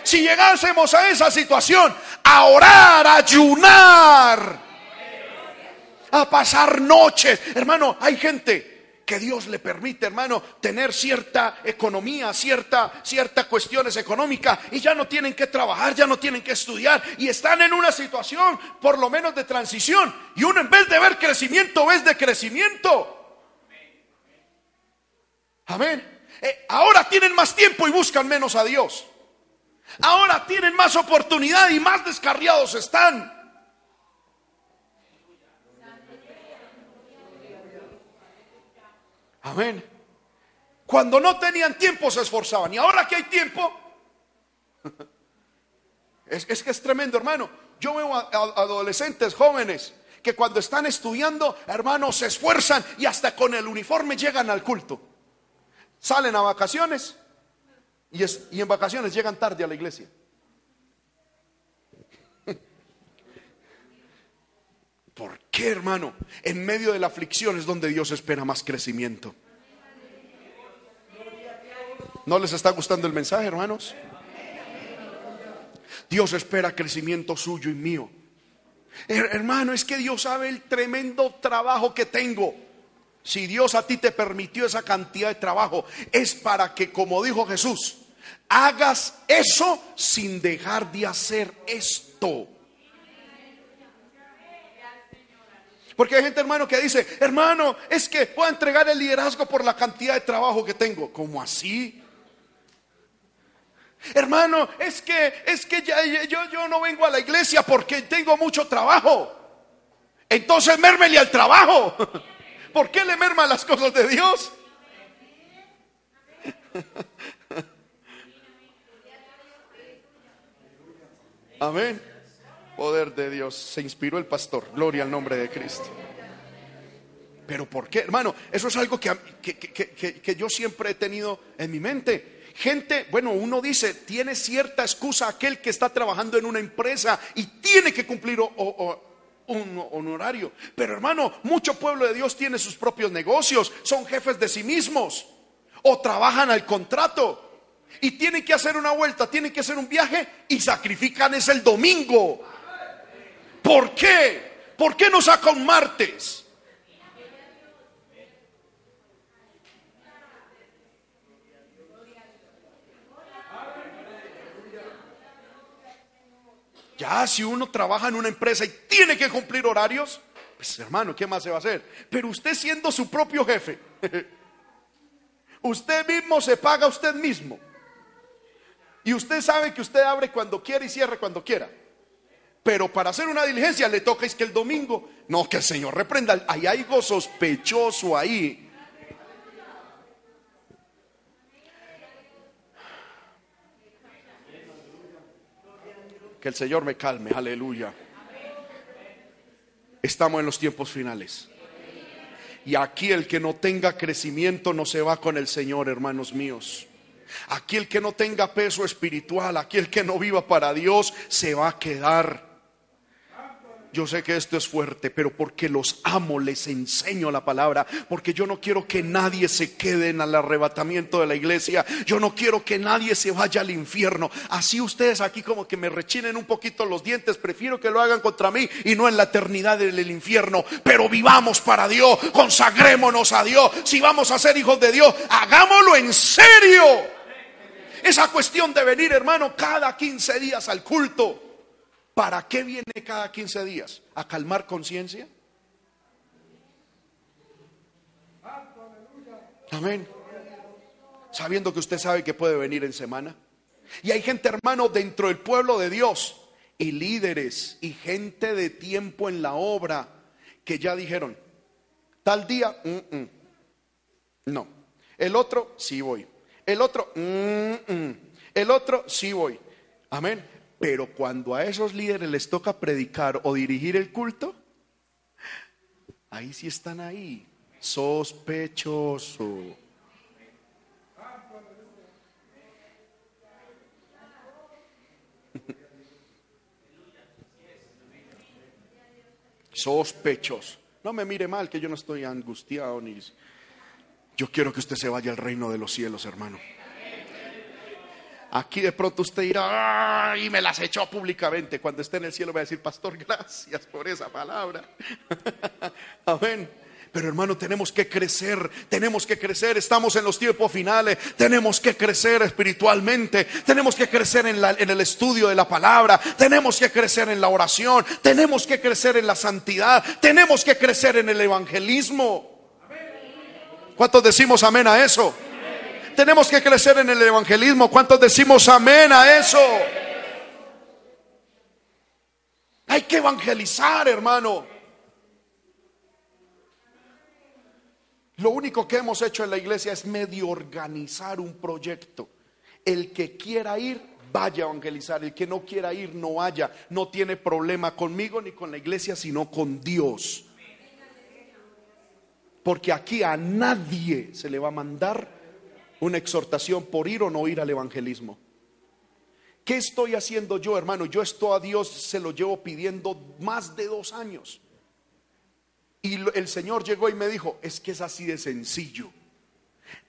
Si llegásemos a esa situación, a orar, a ayunar, a pasar noches, hermano, hay gente que Dios le permite, hermano, tener cierta economía, cierta, ciertas cuestiones económicas y ya no tienen que trabajar, ya no tienen que estudiar y están en una situación por lo menos de transición y uno en vez de ver crecimiento, ves de crecimiento. Amén. Eh, ahora tienen más tiempo y buscan menos a Dios. Ahora tienen más oportunidad y más descarriados están. Amén. Cuando no tenían tiempo se esforzaban. Y ahora que hay tiempo, es, que es tremendo, hermano. Yo veo a, adolescentes jóvenes que cuando están estudiando, hermanos, se esfuerzan y hasta con el uniforme llegan al culto. Salen a vacaciones y, y en vacaciones llegan tarde a la iglesia. ¿Por qué, hermano? En medio de la aflicción es donde Dios espera más crecimiento. ¿No les está gustando el mensaje, hermanos? Dios espera crecimiento suyo y mío. Hermano, es que Dios sabe el tremendo trabajo que tengo. Si Dios a ti te permitió esa cantidad de trabajo, es para que, como dijo Jesús, hagas eso sin dejar de hacer esto. Porque hay gente, hermano, que dice, hermano, es que voy a entregar el liderazgo por la cantidad de trabajo que tengo. ¿Cómo así? Hermano, es que, es que yo, yo no vengo a la iglesia porque tengo mucho trabajo. Entonces mérmele al trabajo. ¿Por qué le merma las cosas de Dios? Amén poder de Dios. Se inspiró el pastor. Gloria al nombre de Cristo. Pero ¿por qué? Hermano, eso es algo que, que, yo siempre he tenido en mi mente. Gente, bueno, uno dice, tiene cierta excusa aquel que está trabajando en una empresa y tiene que cumplir un honorario. Pero hermano, mucho pueblo de Dios tiene sus propios negocios, son jefes de sí mismos o trabajan al contrato y tienen que hacer una vuelta, tienen que hacer un viaje y sacrifican es el domingo. ¿Por qué? ¿Por qué no saca un martes? Ya, si uno trabaja en una empresa y tiene que cumplir horarios, pues hermano, ¿qué más se va a hacer? Pero usted siendo su propio jefe, usted mismo se paga usted mismo. Y usted sabe que usted abre cuando quiera y cierre cuando quiera. Pero para hacer una diligencia le toca es que el domingo, no, que el Señor reprenda, hay algo sospechoso ahí. Que el Señor me calme, aleluya. Estamos en los tiempos finales. Y aquí el que no tenga crecimiento no se va con el Señor, hermanos míos. Aquí el que no tenga peso espiritual, aquí el que no viva para Dios, se va a quedar. Yo sé que esto es fuerte, pero porque los amo les enseño la palabra, porque yo no quiero que nadie se quede en el arrebatamiento de la iglesia, yo no quiero que nadie se vaya al infierno. Así ustedes aquí como que me rechinen un poquito los dientes, prefiero que lo hagan contra mí y no en la eternidad del infierno, pero vivamos para Dios, consagrémonos a Dios, si vamos a ser hijos de Dios, hagámoslo en serio. Esa cuestión de venir, hermano, cada 15 días al culto ¿Para qué viene cada 15 días? ¿A calmar conciencia? Amén. Sabiendo que usted sabe que puede venir en semana. Y hay gente, hermano, dentro del pueblo de Dios, y líderes, y gente de tiempo en la obra, que ya dijeron, tal día, mm, mm, no. El otro, sí voy. El otro, mm, el otro, sí voy. Amén. Pero cuando a esos líderes les toca predicar o dirigir el culto, ahí sí están ahí, sospechoso. Sospechoso. No me mire mal, que yo no estoy angustiado ni... Yo quiero que usted se vaya al reino de los cielos, hermano. Aquí de pronto usted dirá, y me las echó públicamente. Cuando esté en el cielo va a decir, pastor, gracias por esa palabra. Amén. Pero hermano, tenemos que crecer, tenemos que crecer, estamos en los tiempos finales, tenemos que crecer espiritualmente, tenemos que crecer en, en, el estudio de la palabra, tenemos que crecer en la oración, tenemos que crecer en la santidad, tenemos que crecer en el evangelismo. ¿Cuántos decimos amén a eso? Tenemos que crecer en el evangelismo. ¿Cuántos decimos amén a eso? Hay que evangelizar, hermano. Lo único que hemos hecho en la iglesia es medio organizar un proyecto. El que quiera ir, vaya a evangelizar. El que no quiera ir, no vaya. No tiene problema conmigo ni con la iglesia, sino con Dios. Porque aquí a nadie se le va a mandar una exhortación por ir o no ir al evangelismo. ¿Qué estoy haciendo yo, hermano? Yo esto a Dios se lo llevo pidiendo más de dos años. Y el Señor llegó y me dijo, es que es así de sencillo.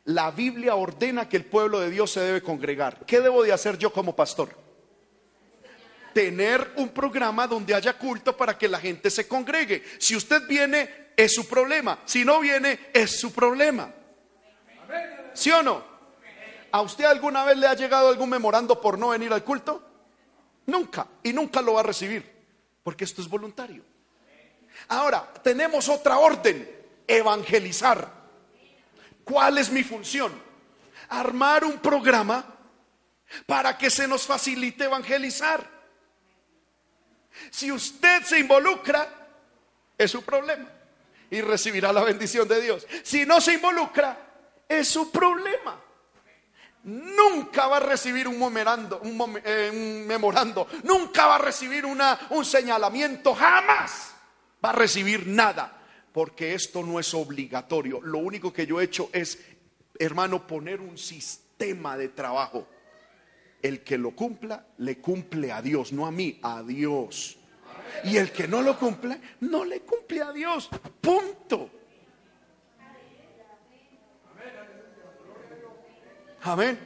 La Biblia ordena que el pueblo de Dios se debe congregar. ¿Qué debo de hacer yo como pastor? Tener un programa donde haya culto para que la gente se congregue. Si usted viene, es su problema. Si no viene, es su problema. ¿Sí o no? ¿A usted alguna vez le ha llegado algún memorando por no venir al culto? Nunca. Y nunca lo va a recibir. Porque esto es voluntario. Ahora, tenemos otra orden, evangelizar. ¿Cuál es mi función? Armar un programa para que se nos facilite evangelizar. Si usted se involucra, es su problema y recibirá la bendición de Dios. Si no se involucra, es su problema. Nunca va a recibir un memorando, eh, un, memorando, nunca va a recibir un señalamiento, jamás va a recibir nada, porque esto no es obligatorio. Lo único que yo he hecho es, hermano, poner un sistema de trabajo. El que lo cumpla, le cumple a Dios, no a mí, a Dios. Y el que no lo cumple, no le cumple a Dios. Punto. Amén.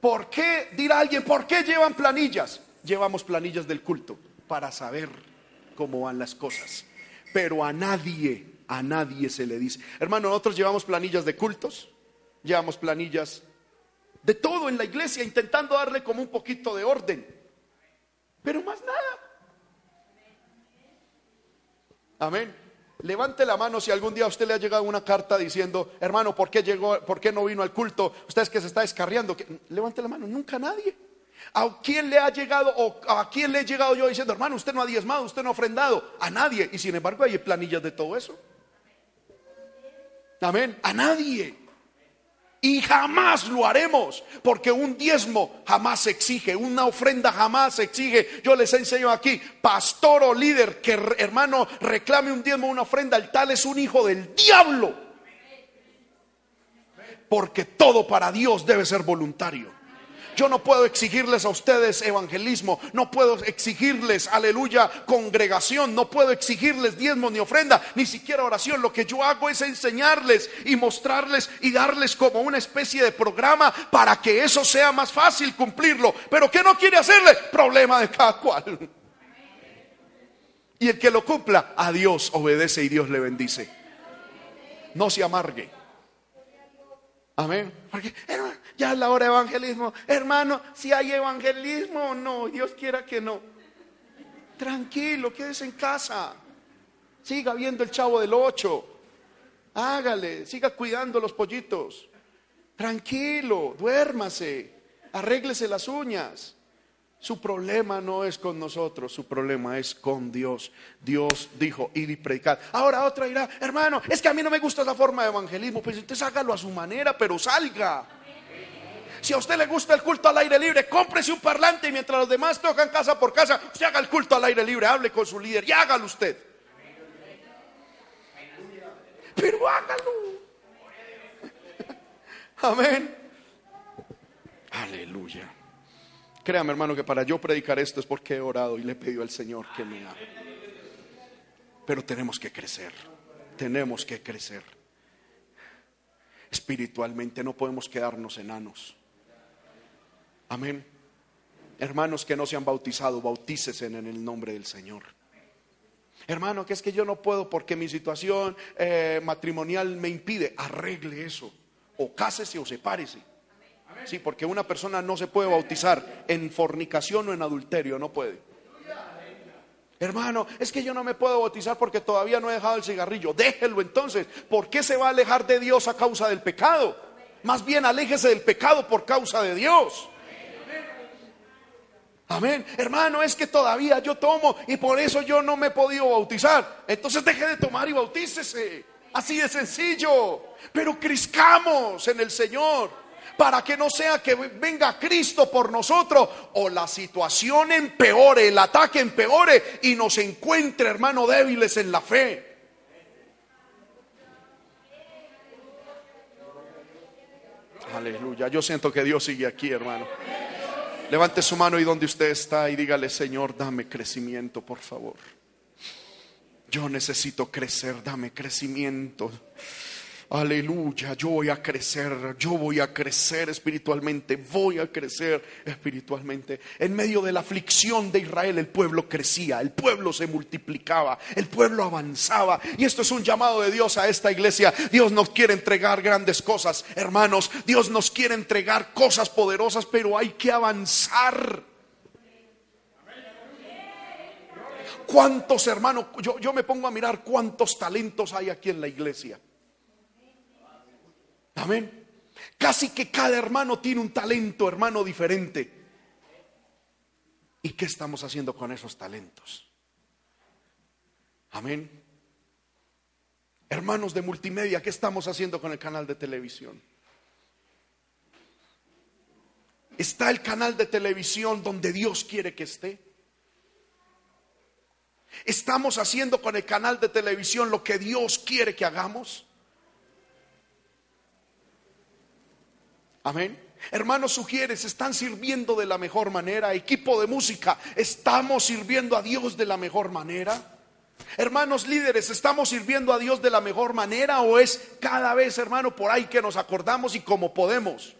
¿Por qué, dirá alguien, por qué llevan planillas? Llevamos planillas del culto para saber cómo van las cosas. Pero a nadie, a nadie se le dice. Hermano, nosotros llevamos planillas de cultos, llevamos planillas de todo en la iglesia, intentando darle como un poquito de orden. Pero más nada. Amén. Levante la mano si algún día a usted le ha llegado una carta diciendo, hermano, ¿por qué llegó, por qué no vino al culto? Usted es que se está descarriando. Levante la mano, nunca nadie. ¿A quién le ha llegado o a quién le he llegado yo diciendo, hermano, usted no ha diezmado, usted no ha ofrendado? A nadie. Y sin embargo hay planillas de todo eso. Amén. A nadie. Y jamás lo haremos, porque un diezmo jamás exige, una ofrenda jamás exige. Yo les enseño aquí, pastor o líder que hermano reclame un diezmo, una ofrenda, el tal es un hijo del diablo. Porque todo para Dios debe ser voluntario. Yo no puedo exigirles a ustedes evangelismo, no puedo exigirles, aleluya, congregación, no puedo exigirles diezmo ni ofrenda, ni siquiera oración. Lo que yo hago es enseñarles y mostrarles y darles como una especie de programa para que eso sea más fácil cumplirlo. Pero ¿qué no quiere hacerle? Problema de cada cual. Y el que lo cumpla, a Dios obedece y Dios le bendice. No se amargue. Amén. Porque, ya es la hora de evangelismo. Hermano, si hay evangelismo o no, Dios quiera que no. Tranquilo, quédese en casa. Siga viendo el chavo del 8. Hágale, siga cuidando los pollitos. Tranquilo, duérmase, arréglese las uñas. Su problema no es con nosotros, su problema es con Dios. Dios dijo, ir y predicar. Ahora otra dirá, hermano, es que a mí no me gusta esa forma de evangelismo. Pues entonces hágalo a su manera, pero salga. Si a usted le gusta el culto al aire libre, cómprese un parlante y mientras los demás tocan casa por casa, usted haga el culto al aire libre, hable con su líder y hágalo usted. Pero hágalo. Amén. Aleluya. Créame, hermano, que para yo predicar esto es porque he orado y le he pedido al Señor que me haga. Pero tenemos que crecer. Tenemos que crecer. Espiritualmente no podemos quedarnos enanos. Amén. Hermanos que no se han bautizado, bautícese en el nombre del Señor. Hermano, que es que yo no puedo porque mi situación eh, matrimonial me impide. Arregle eso. O cásese o sepárese. Sí, porque una persona no se puede bautizar en fornicación o en adulterio, no puede. Hermano, es que yo no me puedo bautizar porque todavía no he dejado el cigarrillo. Déjelo entonces. ¿Por qué se va a alejar de Dios a causa del pecado? Más bien aléjese del pecado por causa de Dios. Amén. Hermano, es que todavía yo tomo y por eso yo no me he podido bautizar. Entonces deje de tomar y bautícese. Así de sencillo. Pero crezcamos en el Señor. Para que no sea que venga Cristo por nosotros o la situación empeore, el ataque empeore y nos encuentre, hermano, débiles en la fe. Aleluya. Yo siento que Dios sigue aquí, hermano. Levante su mano y donde usted está y dígale, Señor, dame crecimiento, por favor. Yo necesito crecer, dame crecimiento. Aleluya, yo voy a crecer, yo voy a crecer espiritualmente, voy a crecer espiritualmente. En medio de la aflicción de Israel el pueblo crecía, el pueblo se multiplicaba, el pueblo avanzaba. Y esto es un llamado de Dios a esta iglesia. Dios nos quiere entregar grandes cosas, hermanos. Dios nos quiere entregar cosas poderosas, pero hay que avanzar. ¿Cuántos hermanos? Yo, yo me pongo a mirar cuántos talentos hay aquí en la iglesia. Amén. Casi que cada hermano tiene un talento, hermano, diferente. ¿Y qué estamos haciendo con esos talentos? Amén. Hermanos de multimedia, ¿qué estamos haciendo con el canal de televisión? ¿Está el canal de televisión donde Dios quiere que esté? ¿Estamos haciendo con el canal de televisión lo que Dios quiere que hagamos? Amén. Hermanos sugieres, están sirviendo de la mejor manera. Equipo de música, estamos sirviendo a Dios de la mejor manera. Hermanos líderes, ¿estamos sirviendo a Dios de la mejor manera o es cada vez, hermano, por ahí que nos acordamos y como podemos?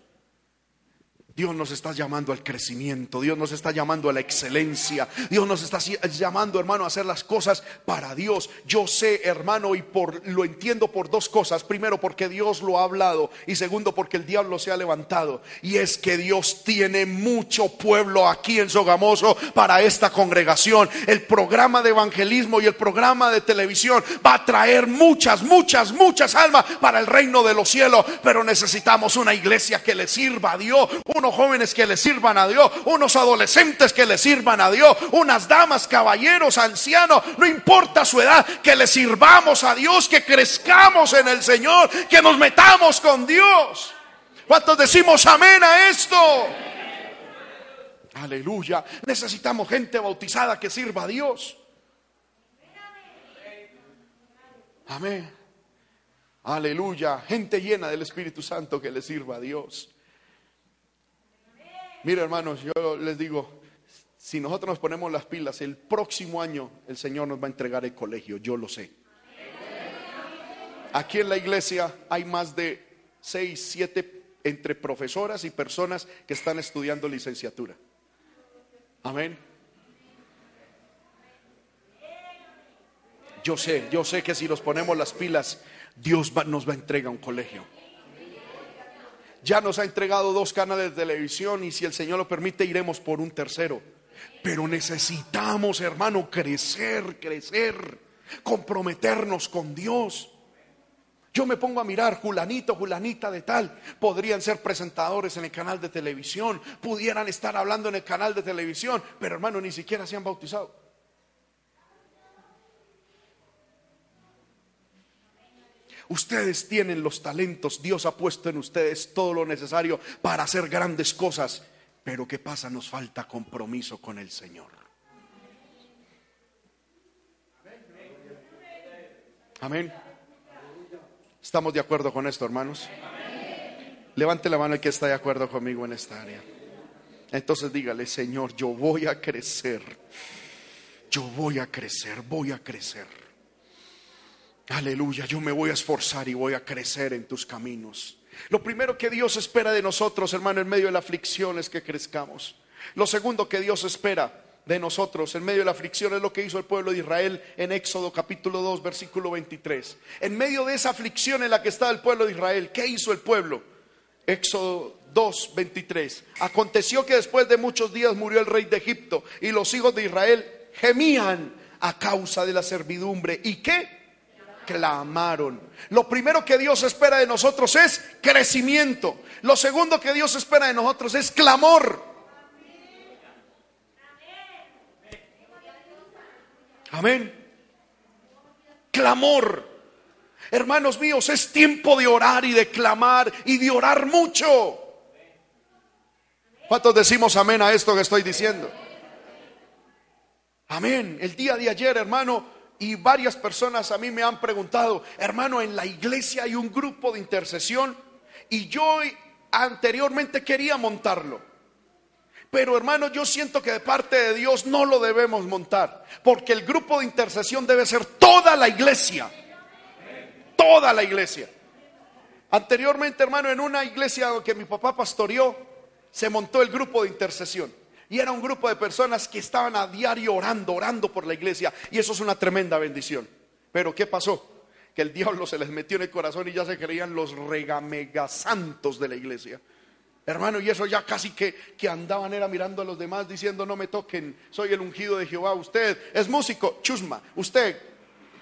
Dios nos está llamando al crecimiento, Dios nos está llamando a la excelencia, Dios nos está llamando, hermano, a hacer las cosas para Dios. Yo sé, hermano, y por lo entiendo por dos cosas. Primero, porque Dios lo ha hablado y segundo, porque el diablo se ha levantado. Y es que Dios tiene mucho pueblo aquí en Sogamoso para esta congregación. El programa de evangelismo y el programa de televisión va a traer muchas, muchas, muchas almas para el reino de los cielos, pero necesitamos una iglesia que le sirva a Dios, jóvenes que le sirvan a Dios, unos adolescentes que le sirvan a Dios, unas damas, caballeros, ancianos, no importa su edad, que le sirvamos a Dios, que crezcamos en el Señor, que nos metamos con Dios. ¿Cuántos decimos amén a esto? Aleluya. Necesitamos gente bautizada que sirva a Dios. Amén. Aleluya. Gente llena del Espíritu Santo que le sirva a Dios. Mira, hermanos, yo les digo, si nosotros nos ponemos las pilas, el próximo año el Señor nos va a entregar el colegio, yo lo sé. Aquí en la iglesia hay más de seis, siete entre profesoras y personas que están estudiando licenciatura. Amén. Yo sé, yo sé que si nos ponemos las pilas, Dios nos va a entregar un colegio ya nos ha entregado dos canales de televisión y si el Señor lo permite iremos por un tercero. Pero necesitamos, hermano, crecer, crecer, comprometernos con Dios. Yo me pongo a mirar, Julanito, Julanita de tal, podrían ser presentadores en el canal de televisión, pudieran estar hablando en el canal de televisión, pero hermano, ni siquiera se han bautizado. Ustedes tienen los talentos, Dios ha puesto en ustedes todo lo necesario para hacer grandes cosas, pero ¿qué pasa? Nos falta compromiso con el Señor. Amén. ¿Estamos de acuerdo con esto, hermanos? Levante la mano el que está de acuerdo conmigo en esta área. Entonces dígale, Señor, yo voy a crecer. Yo voy a crecer, voy a crecer. Aleluya, yo me voy a esforzar y voy a crecer en tus caminos. Lo primero que Dios espera de nosotros, hermano, en medio de la aflicción es que crezcamos. Lo segundo que Dios espera de nosotros en medio de la aflicción es lo que hizo el pueblo de Israel en Éxodo capítulo 2 versículo 23. En medio de esa aflicción en la que estaba el pueblo de Israel, ¿qué hizo el pueblo? Éxodo 2, 23. Aconteció que después de muchos días murió el rey de Egipto y los hijos de Israel gemían a causa de la servidumbre. ¿Y qué? Clamaron. Lo primero que Dios espera de nosotros es crecimiento. Lo segundo que Dios espera de nosotros es clamor. Amén. Clamor. Hermanos míos, es tiempo de orar y de clamar y de orar mucho. ¿Cuántos decimos amén a esto que estoy diciendo? Amén. El día de ayer, hermano, y varias personas a mí me han preguntado, hermano, en la iglesia hay un grupo de intercesión y yo anteriormente quería montarlo. Pero hermano, yo siento que de parte de Dios no lo debemos montar, porque el grupo de intercesión debe ser toda la iglesia. Toda la iglesia. Anteriormente, hermano, en una iglesia que mi papá pastoreó, se montó el grupo de intercesión. Y era un grupo de personas que estaban a diario orando, orando por la iglesia. Y eso es una tremenda bendición. Pero ¿qué pasó? Que el diablo se les metió en el corazón y ya se creían los regamegasantos de la iglesia. Hermano, y eso ya casi que, que andaban era mirando a los demás diciendo, no me toquen, soy el ungido de Jehová. Usted es músico, chusma. Usted,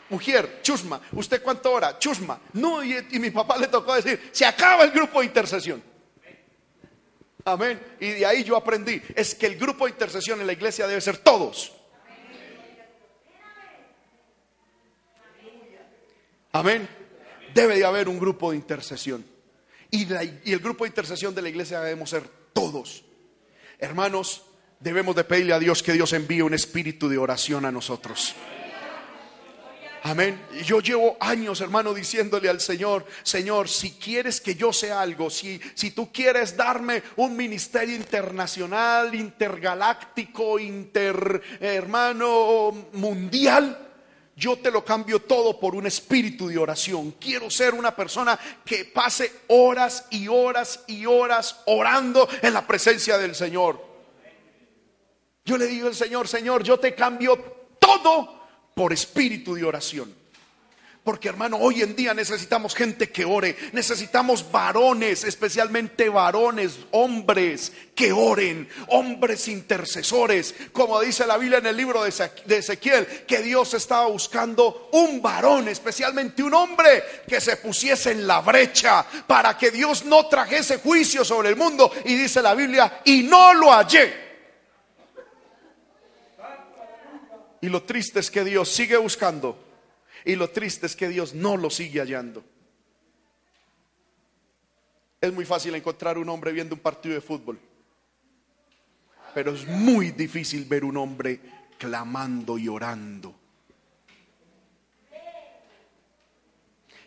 mujer, chusma. Usted cuánto hora, chusma. No, y, y mi papá le tocó decir, se acaba el grupo de intercesión. Amén. Y de ahí yo aprendí, es que el grupo de intercesión en la iglesia debe ser todos. Amén. Debe de haber un grupo de intercesión. Y, el grupo de intercesión de la iglesia debemos ser todos. Hermanos, debemos de pedirle a Dios que Dios envíe un espíritu de oración a nosotros. Amén. Yo llevo años, hermano, diciéndole al Señor, Señor, si quieres que yo sea algo, si, si tú quieres darme un ministerio internacional, intergaláctico, inter, hermano, mundial, yo te lo cambio todo por un espíritu de oración. Quiero ser una persona que pase horas y horas y horas orando en la presencia del Señor. Yo le digo al Señor, Señor, yo te cambio todo por espíritu de oración. Porque hermano, hoy en día necesitamos gente que ore, necesitamos varones, especialmente varones, hombres que oren, hombres intercesores, como dice la Biblia en el libro de Ezequiel, que Dios estaba buscando un varón, especialmente un hombre que se pusiese en la brecha para que Dios no trajese juicio sobre el mundo. Y dice la Biblia, y no lo hallé. Y lo triste es que Dios sigue buscando y lo triste es que Dios no lo sigue hallando. Es muy fácil encontrar un hombre viendo un partido de fútbol. Pero es muy difícil ver un hombre clamando y orando.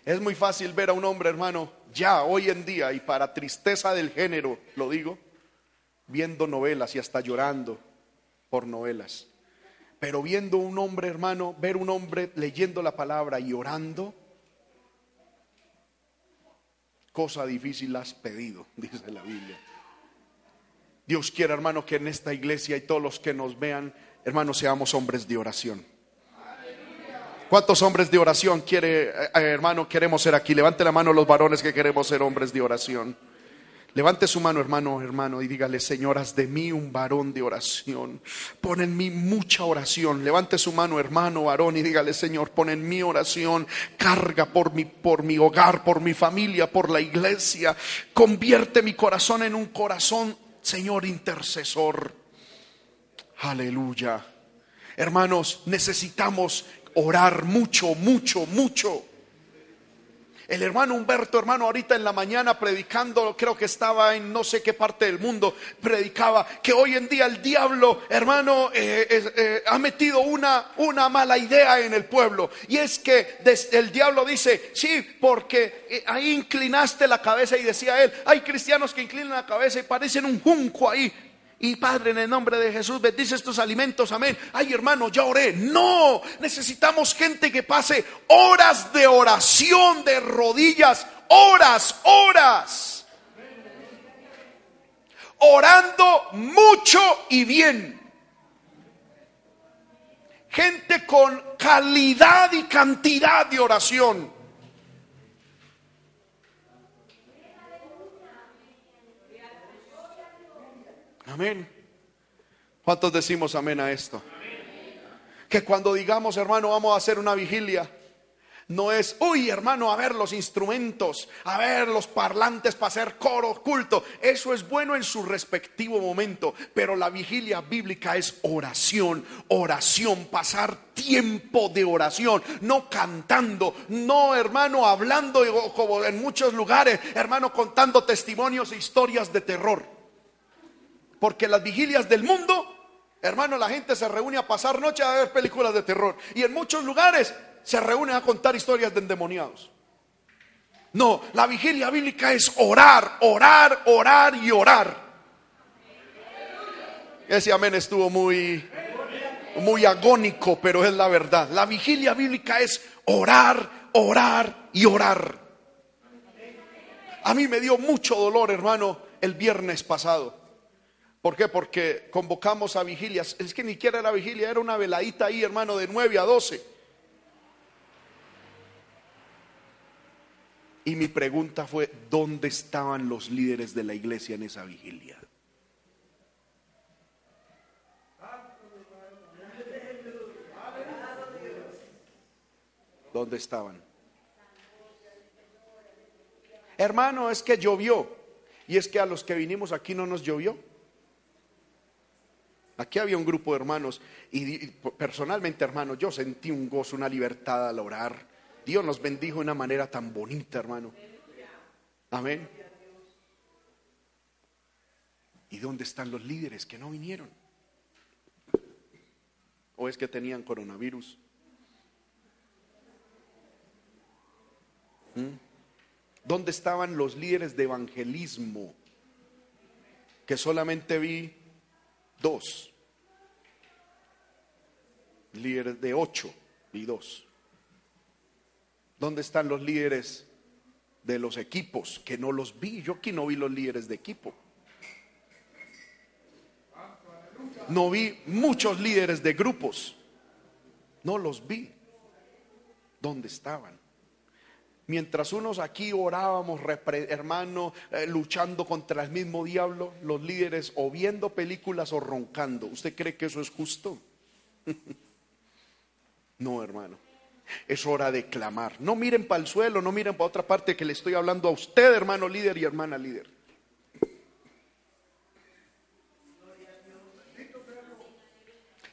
Es muy fácil ver a un hombre, hermano, ya hoy en día, y para tristeza del género, lo digo, viendo novelas y hasta llorando por novelas. Pero viendo un hombre, hermano, ver un hombre leyendo la palabra y orando, cosa difícil has pedido, dice la Biblia. Dios quiere, hermano, que en esta iglesia y todos los que nos vean, hermano, seamos hombres de oración. ¿Cuántos hombres de oración quiere, eh, hermano, queremos ser aquí? Levante la mano los varones que queremos ser hombres de oración. Levante su mano, hermano, hermano, y dígale, señoras, de mí un varón de oración. Pon en mí mucha oración. Levante su mano, hermano, varón, y dígale, Señor, pon en mí oración. Carga por mi, por mi hogar, por mi familia, por la iglesia. Convierte mi corazón en un corazón, Señor, intercesor. Aleluya. Hermanos, necesitamos orar mucho, mucho, mucho. El hermano Humberto, hermano, ahorita en la mañana predicando, creo que estaba en no sé qué parte del mundo, predicaba que hoy en día el diablo, hermano, eh, eh, ha metido una, una mala idea en el pueblo. Y es que el diablo dice, sí, porque eh, ahí inclinaste la cabeza y decía él, hay cristianos que inclinan la cabeza y parecen un junco ahí. Y Padre, en el nombre de Jesús, bendice estos alimentos, amén. Ay, hermano, ya oré. No, necesitamos gente que pase horas de oración, de rodillas, horas, horas. Orando mucho y bien. Gente con calidad y cantidad de oración. Amén. ¿Cuántos decimos amén a esto? Que cuando digamos, hermano, vamos a hacer una vigilia, no es, uy, hermano, a ver los instrumentos, a ver los parlantes para hacer coro, culto. Eso es bueno en su respectivo momento, pero la vigilia bíblica es oración, oración, pasar tiempo de oración, no cantando, no, hermano, hablando como en muchos lugares, hermano, contando testimonios e historias de terror. Porque las vigilias del mundo, hermano, la gente se reúne a pasar noche a ver películas de terror. Y en muchos lugares se reúnen a contar historias de endemoniados. No, la vigilia bíblica es orar, orar, orar y orar. Ese amén estuvo muy, muy agónico, pero es la verdad. La vigilia bíblica es orar, orar y orar. A mí me dio mucho dolor, hermano, el viernes pasado. ¿Por qué? Porque convocamos a vigilias. Es que ni siquiera era vigilia, era una veladita ahí, hermano, de 9 a 12. Y mi pregunta fue, ¿dónde estaban los líderes de la iglesia en esa vigilia? ¿Dónde estaban? Hermano, es que llovió. Y es que a los que vinimos aquí no nos llovió. Aquí había un grupo de hermanos y, personalmente, hermano, yo sentí un gozo, una libertad al orar. Dios nos bendijo de una manera tan bonita, hermano. Amén. ¿Y dónde están los líderes que no vinieron? ¿O es que tenían coronavirus? ¿Mm? ¿Dónde estaban los líderes de evangelismo? Que solamente vi dos. Líderes de ocho y dos. ¿Dónde están los líderes de los equipos? Que no los vi. Yo aquí no vi los líderes de equipo. No vi muchos líderes de grupos. No los vi. ¿Dónde estaban? Mientras unos aquí orábamos, hermano, eh, luchando contra el mismo diablo, los líderes o viendo películas o roncando. ¿Usted cree que eso es justo? no, hermano. Es hora de clamar. No miren para el suelo, no miren para otra parte que le estoy hablando a usted, hermano líder y hermana líder.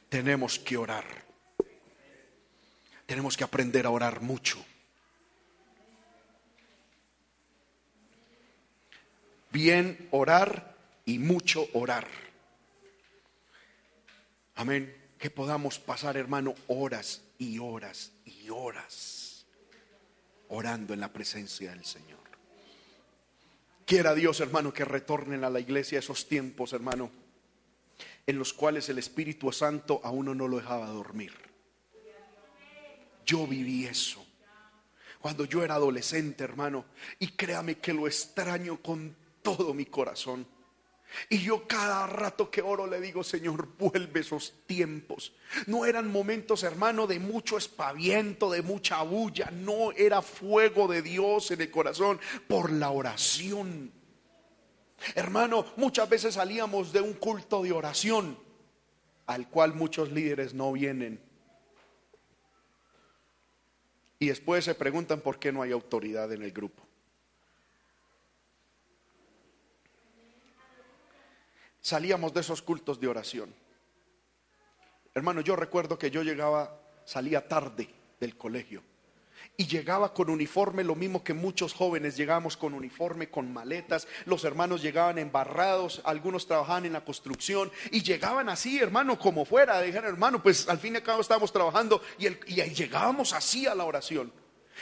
Tenemos que orar. Tenemos que aprender a orar mucho. Bien orar y mucho orar. Amén. Que podamos pasar, hermano, horas y horas y horas orando en la presencia del Señor. Quiera Dios, hermano, que retornen a la iglesia esos tiempos, hermano, en los cuales el Espíritu Santo a uno no lo dejaba dormir. Yo viví eso cuando yo era adolescente, hermano, y créame que lo extraño con todo mi corazón. Y yo cada rato que oro le digo, Señor, vuelve esos tiempos. No eran momentos, hermano, de mucho espaviento, de mucha bulla. No era fuego de Dios en el corazón por la oración. Hermano, muchas veces salíamos de un culto de oración al cual muchos líderes no vienen. Y después se preguntan por qué no hay autoridad en el grupo. Salíamos de esos cultos de oración. Hermano, yo recuerdo que yo llegaba, salía tarde del colegio y llegaba con uniforme, lo mismo que muchos jóvenes llegábamos con uniforme, con maletas, los hermanos llegaban embarrados, algunos trabajaban en la construcción y llegaban así, hermano, como fuera, dijeron, hermano, pues al fin y al cabo estábamos trabajando y, y llegábamos así a la oración.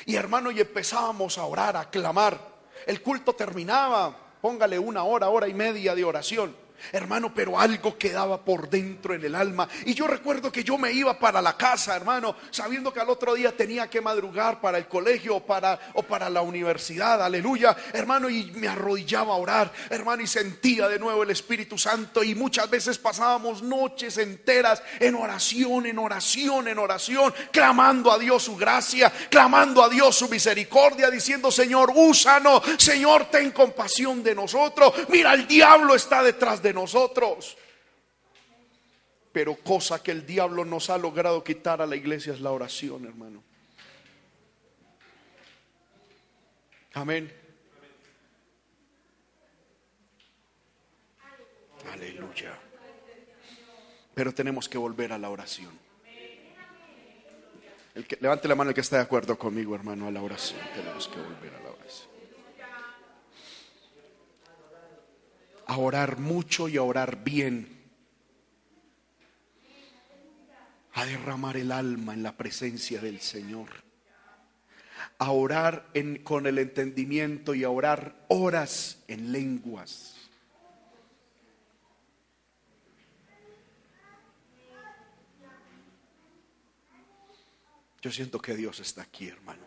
Y hermano, y empezábamos a orar, a clamar. El culto terminaba, póngale una hora, hora y media de oración. Hermano, pero algo quedaba por dentro en el alma. Y yo recuerdo que yo me iba para la casa, hermano, sabiendo que al otro día tenía que madrugar para el colegio o para, o para la universidad. Aleluya, hermano, y me arrodillaba a orar, hermano, y sentía de nuevo el Espíritu Santo. Y muchas veces pasábamos noches enteras en oración, en oración, en oración, clamando a Dios su gracia, clamando a Dios su misericordia, diciendo, Señor, úsanos, Señor, ten compasión de nosotros. Mira, el diablo está detrás de nosotros. Pero cosa que el diablo nos ha logrado quitar a la iglesia es la oración, hermano. Amén. Aleluya. Pero tenemos que volver a la oración. Levante la mano el que está de acuerdo conmigo, hermano, a la oración. Tenemos que volver a la oración. A orar mucho y a orar bien. A derramar el alma en la presencia del Señor. A orar con el entendimiento y a orar horas en lenguas. Yo siento que Dios está aquí, hermano.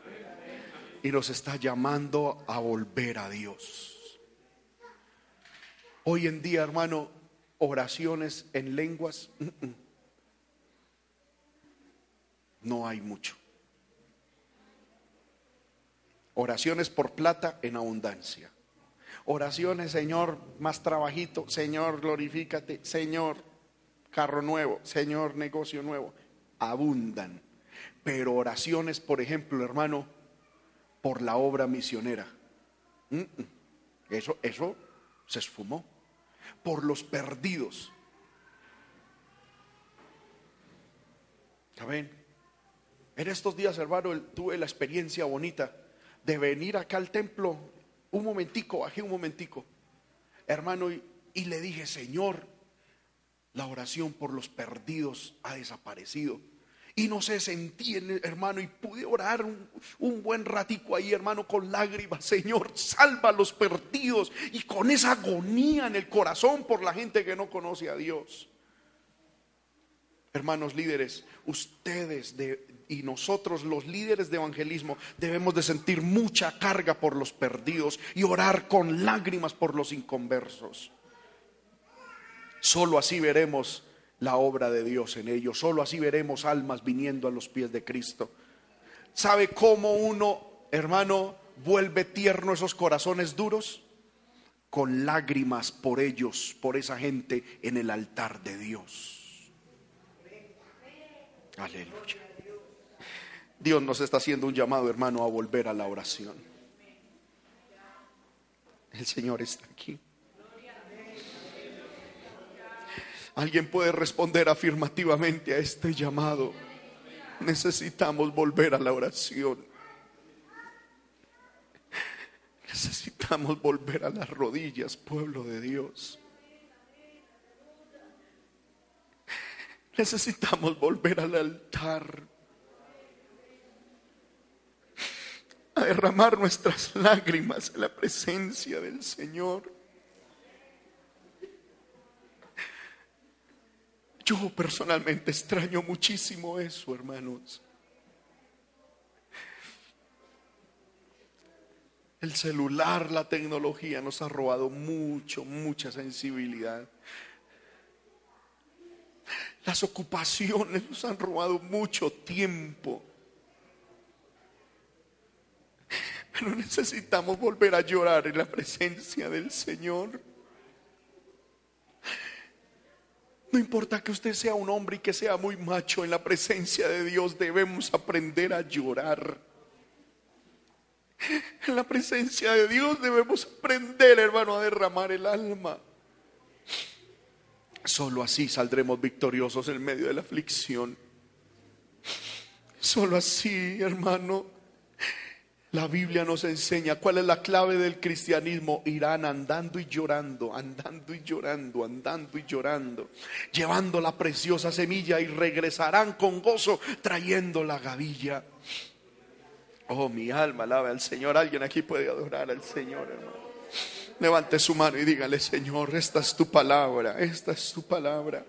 Y nos está llamando a volver a Dios. Hoy en día, hermano, oraciones en lenguas, no hay mucho. Oraciones por plata en abundancia. Oraciones, Señor, más trabajito. Señor, glorifícate. Señor, carro nuevo. Señor, negocio nuevo. Abundan. Pero oraciones, por ejemplo, hermano, por la obra misionera. Eso, eso se esfumó por los perdidos. ¿Saben? En estos días, hermano, tuve la experiencia bonita de venir acá al templo un momentico, bajé un momentico, hermano, y, y le dije, Señor, la oración por los perdidos ha desaparecido. Y no se sentí, hermano, y pude orar un, buen ratico ahí, hermano, con lágrimas. Señor, salva a los perdidos. Y con esa agonía en el corazón por la gente que no conoce a Dios. Hermanos líderes, ustedes y nosotros los líderes de evangelismo debemos de sentir mucha carga por los perdidos y orar con lágrimas por los inconversos. Solo así veremos la obra de Dios en ellos. Solo así veremos almas viniendo a los pies de Cristo. ¿Sabe cómo uno, hermano, vuelve tierno esos corazones duros? Con lágrimas por ellos, por esa gente en el altar de Dios. Aleluya. Dios nos está haciendo un llamado, hermano, a volver a la oración. El Señor está aquí. Alguien puede responder afirmativamente a este llamado. Necesitamos volver a la oración. Necesitamos volver a las rodillas, pueblo de Dios. Necesitamos volver al altar. A derramar nuestras lágrimas en la presencia del Señor. Yo personalmente extraño muchísimo eso, hermanos. El celular, la tecnología nos ha robado mucho, mucha sensibilidad. Las ocupaciones nos han robado mucho tiempo. Pero necesitamos volver a llorar en la presencia del Señor. No importa que usted sea un hombre y que sea muy macho en la presencia de Dios, debemos aprender a llorar. En la presencia de Dios debemos aprender, hermano, a derramar el alma. Solo así saldremos victoriosos en medio de la aflicción. Solo así, hermano. La Biblia nos enseña cuál es la clave del cristianismo. Irán andando y llorando, andando y llorando, andando y llorando, llevando la preciosa semilla y regresarán con gozo trayendo la gavilla. Oh, mi alma alaba al Señor. Alguien aquí puede adorar al Señor, hermano. Levante su mano y dígale, Señor, esta es tu palabra, esta es tu palabra.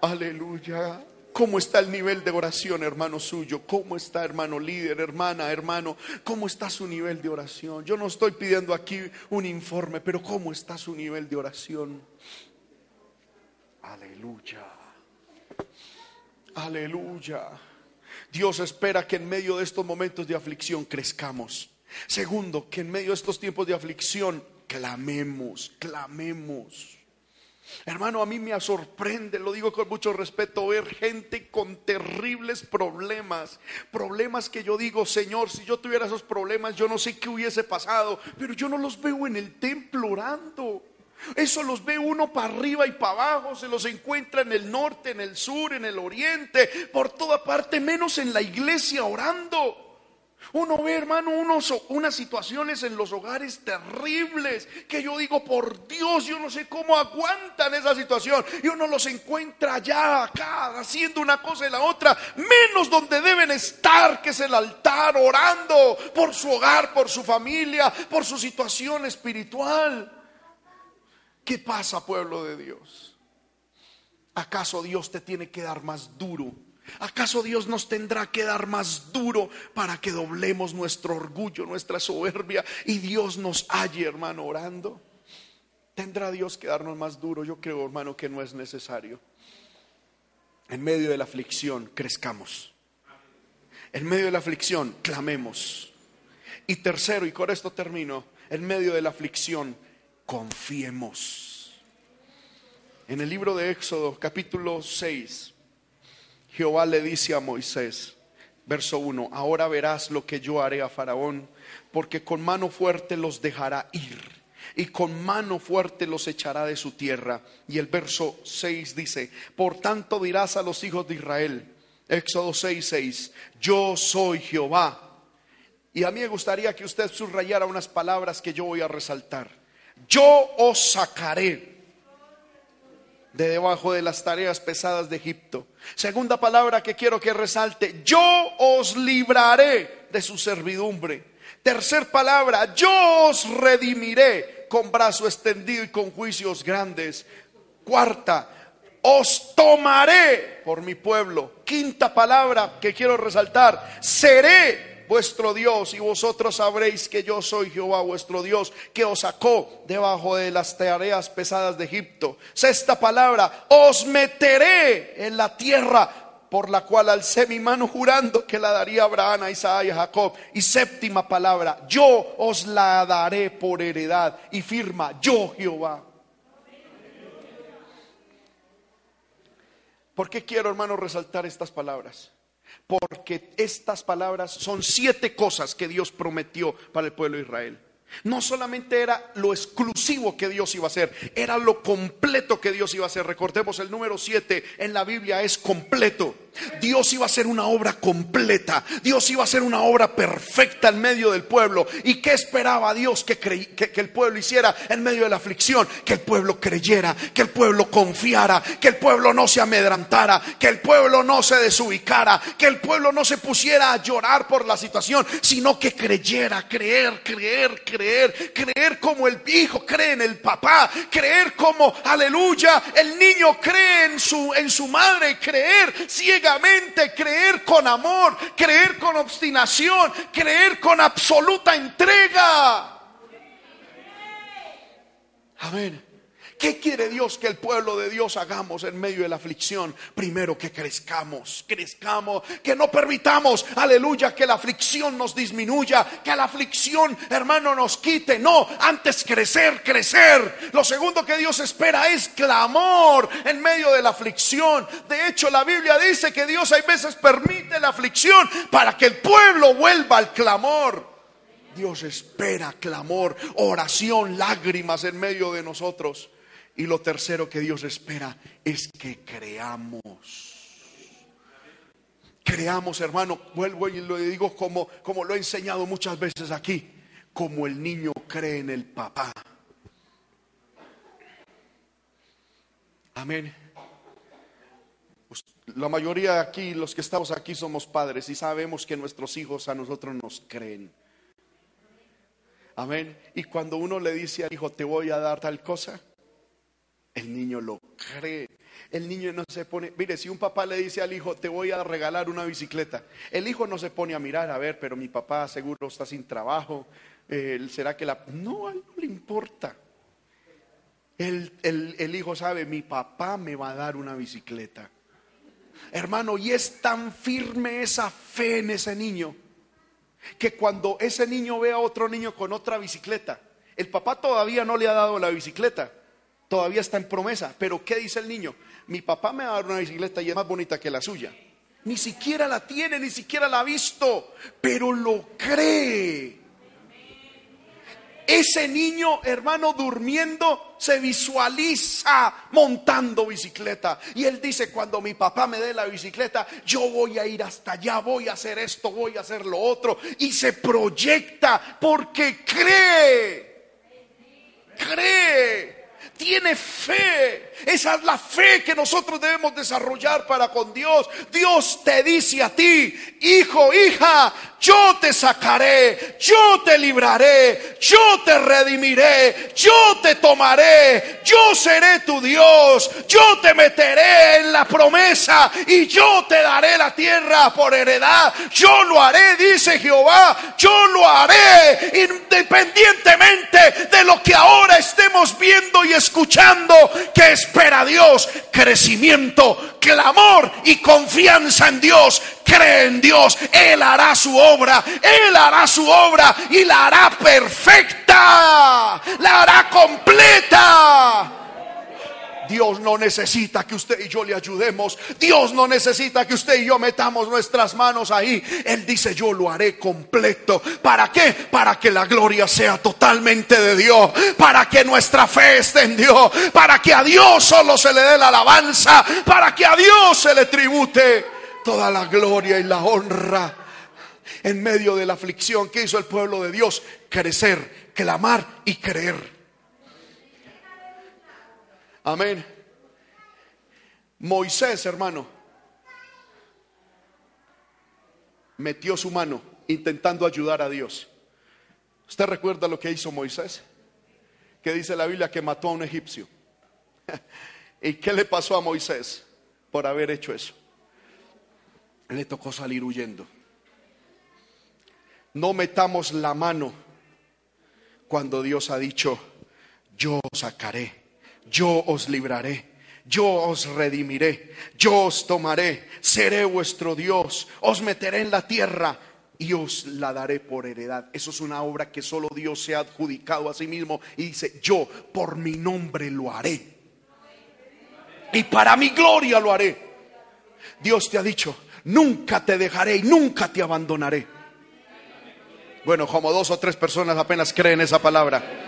Aleluya. ¿Cómo está el nivel de oración, hermano suyo? ¿Cómo está, hermano líder, hermana, hermano? ¿Cómo está su nivel de oración? Yo no estoy pidiendo aquí un informe, pero ¿cómo está su nivel de oración? Aleluya. Aleluya. Dios espera que en medio de estos momentos de aflicción crezcamos. Segundo, que en medio de estos tiempos de aflicción clamemos, clamemos. Hermano, a mí me sorprende, lo digo con mucho respeto, ver gente con terribles problemas, problemas que yo digo, Señor, si yo tuviera esos problemas, yo no sé qué hubiese pasado, pero yo no los veo en el templo orando. Eso los ve uno para arriba y para abajo, se los encuentra en el norte, en el sur, en el oriente, por toda parte, menos en la iglesia orando. Uno ve, hermano, unos, unas situaciones en los hogares terribles que yo digo, por Dios, yo no sé cómo aguantan esa situación. Y uno los encuentra allá, acá, haciendo una cosa y la otra, menos donde deben estar, que es el altar, orando por su hogar, por su familia, por su situación espiritual. ¿Qué pasa, pueblo de Dios? ¿Acaso Dios te tiene que dar más duro? ¿Acaso Dios nos tendrá que dar más duro para que doblemos nuestro orgullo, nuestra soberbia y Dios nos halle, hermano, orando? ¿Tendrá Dios que darnos más duro? Yo creo, hermano, que no es necesario. En medio de la aflicción, crezcamos. En medio de la aflicción, clamemos. Y tercero, y con esto termino, en medio de la aflicción, confiemos. En el libro de Éxodo, capítulo 6, Jehová le dice a Moisés, verso 1, ahora verás lo que yo haré a Faraón, porque con mano fuerte los dejará ir y con mano fuerte los echará de su tierra. Y el verso 6 dice, por tanto dirás a los hijos de Israel, Éxodo 6, 6, yo soy Jehová. Y a mí me gustaría que usted subrayara unas palabras que yo voy a resaltar yo os sacaré de debajo de las tareas pesadas de Egipto. Segunda palabra que quiero que resalte, yo os libraré de su servidumbre. Tercer palabra, yo os redimiré con brazo extendido y con juicios grandes. Cuarta, os tomaré por mi pueblo. Quinta palabra que quiero resaltar, seré vuestro Dios y vosotros sabréis que yo soy Jehová vuestro Dios que os sacó debajo de las tareas pesadas de Egipto. Sexta palabra, os meteré en la tierra por la cual alcé mi mano jurando que la daría a Abraham, a Isaac y a Jacob. Y séptima palabra, yo os la daré por heredad. Y firma, yo Jehová. ¿Por qué quiero, hermano, resaltar estas palabras? Porque estas palabras son siete cosas que Dios prometió para el pueblo de Israel. No solamente era lo exclusivo que Dios iba a hacer, era lo completo que Dios iba a hacer. Recordemos el número siete en la Biblia es completo. Dios iba a hacer una obra completa. Dios iba a hacer una obra perfecta en medio del pueblo. ¿Y qué esperaba Dios que, que, el pueblo hiciera en medio de la aflicción? Que el pueblo creyera, que el pueblo confiara, que el pueblo no se amedrantara, que el pueblo no se desubicara, que el pueblo no se pusiera a llorar por la situación, sino que creyera, creer, creer, creer, creer como el hijo cree en el papá, creer como, aleluya, el niño cree en su, en su madre, creer ciega creer con amor, creer con obstinación, creer con absoluta entrega. Amén. ¿Qué quiere Dios que el pueblo de Dios hagamos en medio de la aflicción? Primero que crezcamos, crezcamos, que no permitamos, aleluya, que la aflicción nos disminuya, que la aflicción, hermano, nos quite. No, antes crecer, crecer. Lo segundo que Dios espera es clamor en medio de la aflicción. De hecho, la Biblia dice que Dios hay veces permite la aflicción para que el pueblo vuelva al clamor. Dios espera clamor, oración, lágrimas en medio de nosotros. Y lo tercero que Dios espera es que creamos. Creamos, hermano, vuelvo y lo digo como, como lo he enseñado muchas veces aquí, como el niño cree en el papá. Amén. La mayoría de aquí, los que estamos aquí, somos padres y sabemos que nuestros hijos a nosotros nos creen. Amén. Y cuando uno le dice al hijo, te voy a dar tal cosa, el niño lo cree. El niño no se pone, mire, si un papá le dice al hijo, te voy a regalar una bicicleta, el hijo no se pone a mirar, a ver, pero mi papá seguro está sin trabajo, ¿será que la... No, a él no le importa. El, el hijo sabe, mi papá me va a dar una bicicleta. Hermano, y es tan firme esa fe en ese niño, que cuando ese niño ve a otro niño con otra bicicleta, el papá todavía no le ha dado la bicicleta, todavía está en promesa. Pero ¿qué dice el niño? Mi papá me va a dar una bicicleta y es más bonita que la suya. Ni siquiera la tiene, ni siquiera la ha visto, pero lo cree. Ese niño, hermano, durmiendo, se visualiza montando bicicleta. Y él dice, cuando mi papá me dé la bicicleta, yo voy a ir hasta allá, voy a hacer esto, voy a hacer lo otro. Y se proyecta porque cree. Cree tiene fe. Esa es la fe que nosotros debemos desarrollar para con Dios. Dios te dice a ti, hijo, hija, yo te sacaré, yo te libraré, yo te redimiré, yo te tomaré, yo seré tu Dios, yo te meteré en la promesa y yo te daré la tierra por heredad. Yo lo haré, dice Jehová, yo lo haré independientemente de lo que ahora estemos viendo y escuchando que espera Dios, crecimiento, clamor y confianza en Dios. Cree en Dios, Él hará su obra, Él hará su obra y la hará perfecta, la hará completa. Dios no necesita que usted y yo le ayudemos. Dios no necesita que usted y yo metamos nuestras manos ahí. Él dice, yo lo haré completo. ¿Para qué? Para que la gloria sea totalmente de Dios. Para que nuestra fe esté en Dios. Para que a Dios solo se le dé la alabanza. Para que a Dios se le tribute toda la gloria y la honra en medio de la aflicción que hizo el pueblo de Dios, crecer, clamar y creer. Amén. Moisés, hermano, metió su mano intentando ayudar a Dios. ¿Usted recuerda lo que hizo Moisés? Que dice la Biblia que mató a un egipcio. ¿Y qué le pasó a Moisés por haber hecho eso? le tocó salir huyendo. No metamos la mano cuando Dios ha dicho, yo sacaré, yo os libraré, yo os redimiré, yo os tomaré, seré vuestro Dios, os meteré en la tierra y os la daré por heredad. Eso es una obra que solo Dios se ha adjudicado a sí mismo y dice, yo por mi nombre lo haré. Y para mi gloria lo haré. Dios te ha dicho, nunca te dejaré y nunca te abandonaré. Bueno, como dos o tres personas apenas creen esa palabra.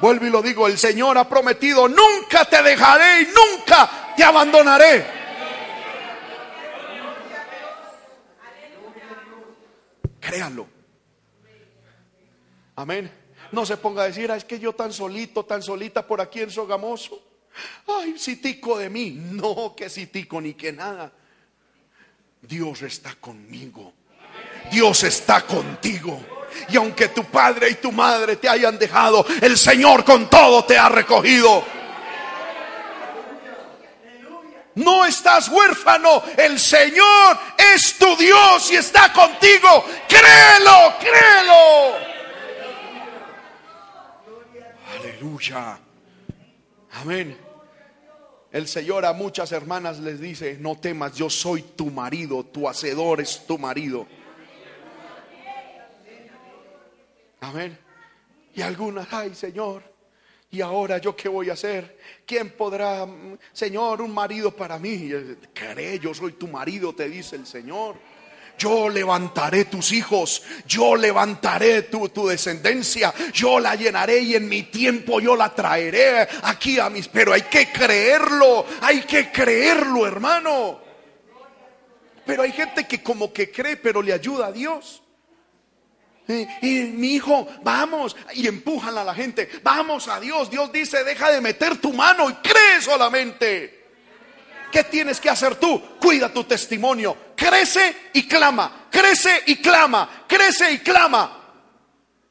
Vuelvo y lo digo, el Señor ha prometido, nunca te dejaré y nunca te abandonaré. Créanlo. Amén. No se ponga a decir, ah, es que yo tan solito, tan solita por aquí en Sogamoso. Ay, citico de mí. No, que citico ni que nada. Dios está conmigo. Dios está contigo. Y aunque tu padre y tu madre te hayan dejado, el Señor con todo te ha recogido. No estás huérfano, el Señor es tu Dios y está contigo. Créelo, créelo. Aleluya. Amén. El Señor a muchas hermanas les dice, no temas, yo soy tu marido, tu hacedor es tu marido. Amén. Y algunas, ay Señor, ¿y ahora yo qué voy a hacer? ¿Quién podrá, Señor, un marido para mí? Cree, yo soy tu marido, te dice el Señor yo levantaré tus hijos, yo levantaré tu, tu, descendencia, yo la llenaré y en mi tiempo yo la traeré aquí a mis... Pero hay que creerlo, hay que creerlo, hermano. Pero hay gente que como que cree, pero le ayuda a Dios. Mi hijo, vamos, y empujan a la gente, vamos a Dios. Dios dice, deja de meter tu mano y cree solamente. ¿Qué tienes que hacer tú? Cuida tu testimonio. Crece y clama, crece y clama, crece y clama.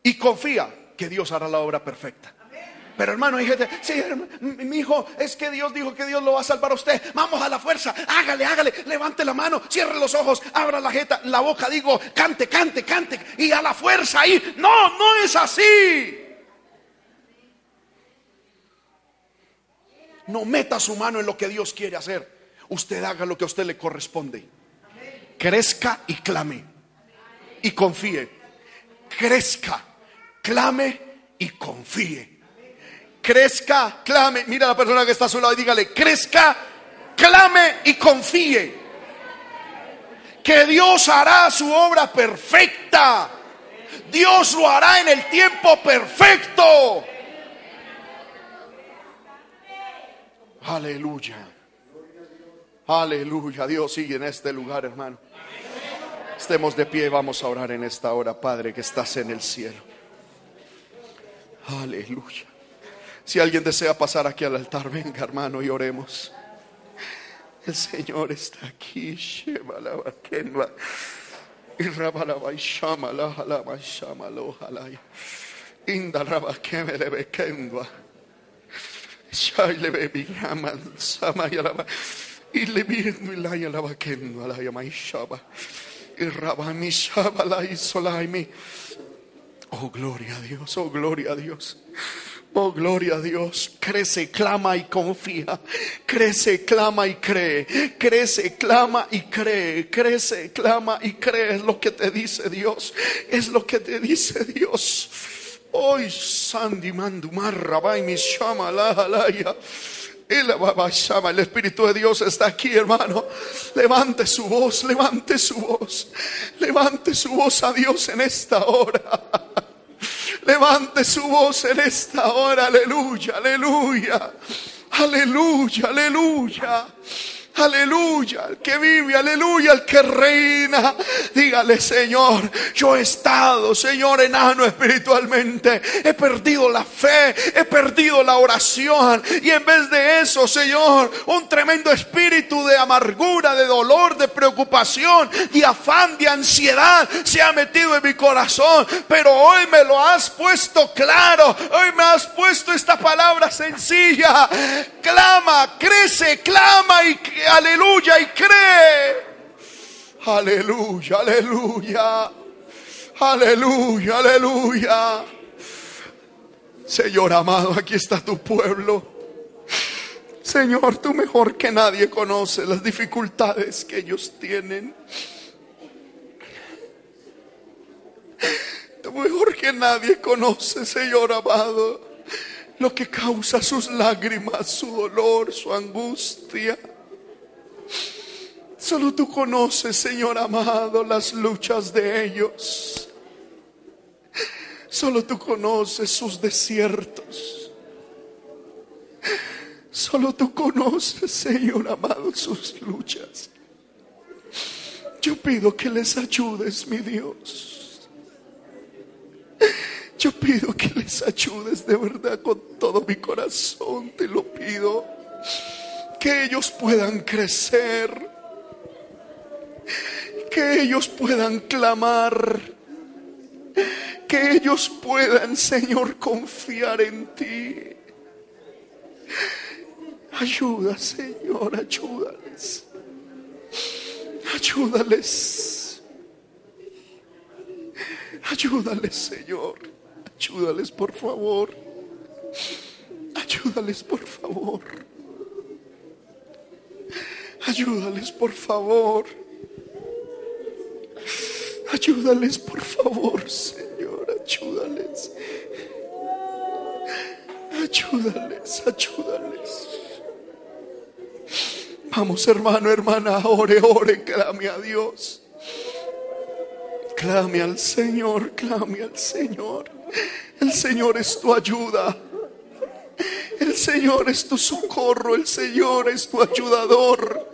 Y confía que Dios hará la obra perfecta. Pero hermano, hay gente, sí, mi hijo, es que Dios dijo que Dios lo va a salvar a usted. Vamos a la fuerza, hágale, hágale, levante la mano, cierre los ojos, abra la jeta, la boca, digo, cante, cante, cante, y a la fuerza ahí. No, no es así. No meta su mano en lo que Dios quiere hacer. Usted haga lo que a usted le corresponde. Crezca y clame. Y confíe. Crezca, clame y confíe. Crezca, clame. Mira a la persona que está a su lado y dígale, crezca, clame y confíe. Que Dios hará su obra perfecta. Dios lo hará en el tiempo perfecto. Aleluya. Aleluya. Dios sigue en este lugar, hermano. Estemos de pie, vamos a orar en esta hora, Padre, que estás en el cielo. Aleluya. Si alguien desea pasar aquí al altar, venga, hermano, y oremos. El Señor está aquí. Oh, gloria a Dios, oh, gloria a Dios. Oh, gloria a Dios. Crece, clama y confía. Crece, clama y cree. Crece, clama y cree. Crece, clama y cree. Es lo que te dice Dios. Es lo que te dice Dios. Hoy, Sandy Mandumarra, y mi shama la. El Espíritu de Dios está aquí, hermano. Levante su voz, levante su voz. Levante su voz a Dios en esta hora. Levante su voz en esta hora, aleluya, aleluya, aleluya, aleluya. Aleluya, el que vive, aleluya, el que reina. Dígale, Señor, yo he estado, Señor, enano espiritualmente. He perdido la fe, he perdido la oración. Y en vez de eso, Señor, un tremendo espíritu de amargura, de dolor, de preocupación, de afán, de ansiedad se ha metido en mi corazón. Pero hoy me lo has puesto claro. Hoy me has puesto esta palabra sencilla. Clama, crece, clama y aleluya y cree. Aleluya, aleluya. Aleluya, aleluya. Señor amado, aquí está tu pueblo. Señor, tú mejor que nadie conoces las dificultades que ellos tienen. Tú mejor que nadie conoces, Señor amado, lo que causa sus lágrimas, su dolor, su angustia. Solo tú conoces, Señor amado, las luchas de ellos. Solo tú conoces sus desiertos. Solo tú conoces, Señor amado, sus luchas. Yo pido que les ayudes, mi Dios. Yo pido que les ayudes de verdad con todo mi corazón, te lo pido que ellos puedan crecer, que ellos puedan clamar, que ellos puedan, Señor, confiar en ti. Ayuda, Señor, ayúdales. Ayúdales. Ayúdales, Señor. Ayúdales, por favor. Ayúdales. Por favor. Ayúdales, por favor. Ayúdales, por favor, Señor. Ayúdales. Ayúdales, ayúdales. Vamos, hermano, hermana, ore, ore, clame a Dios. Clame al Señor, clame al Señor. El Señor es tu ayuda. El Señor es tu socorro, el Señor es tu ayudador.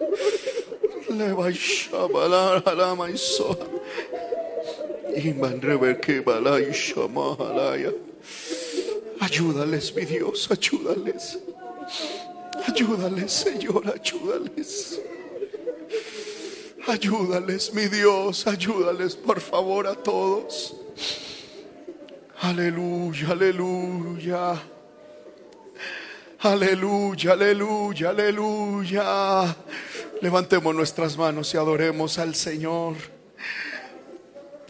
Ayúdales, mi Dios, ayúdales. Ayúdales, Señor, ayúdales. Ayúdales, mi Dios, ayúdales, por favor, a todos. Aleluya, aleluya. Aleluya, aleluya, aleluya. Levantemos nuestras manos y adoremos al Señor.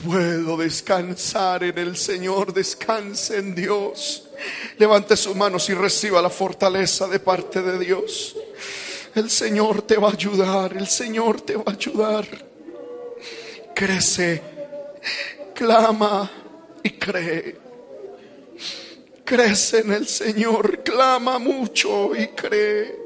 Puedo descansar en el Señor, descanse en Dios. Levante sus manos y reciba la fortaleza de parte de Dios. El Señor te va a ayudar, el Señor te va a ayudar. Crece, clama y cree crece en el Señor, clama mucho y cree.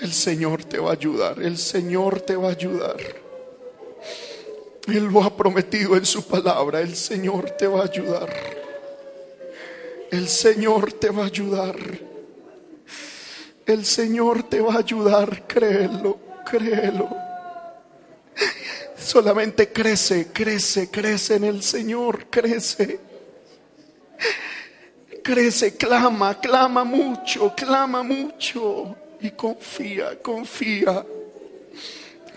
El Señor te va a ayudar, el Señor te va a ayudar. Él lo ha prometido en su palabra, el Señor te va a ayudar. El Señor te va a ayudar. El Señor te va a ayudar, créelo, créelo. Solamente crece, crece, crece en el Señor, crece. Crece, clama, clama mucho, clama mucho y confía, confía.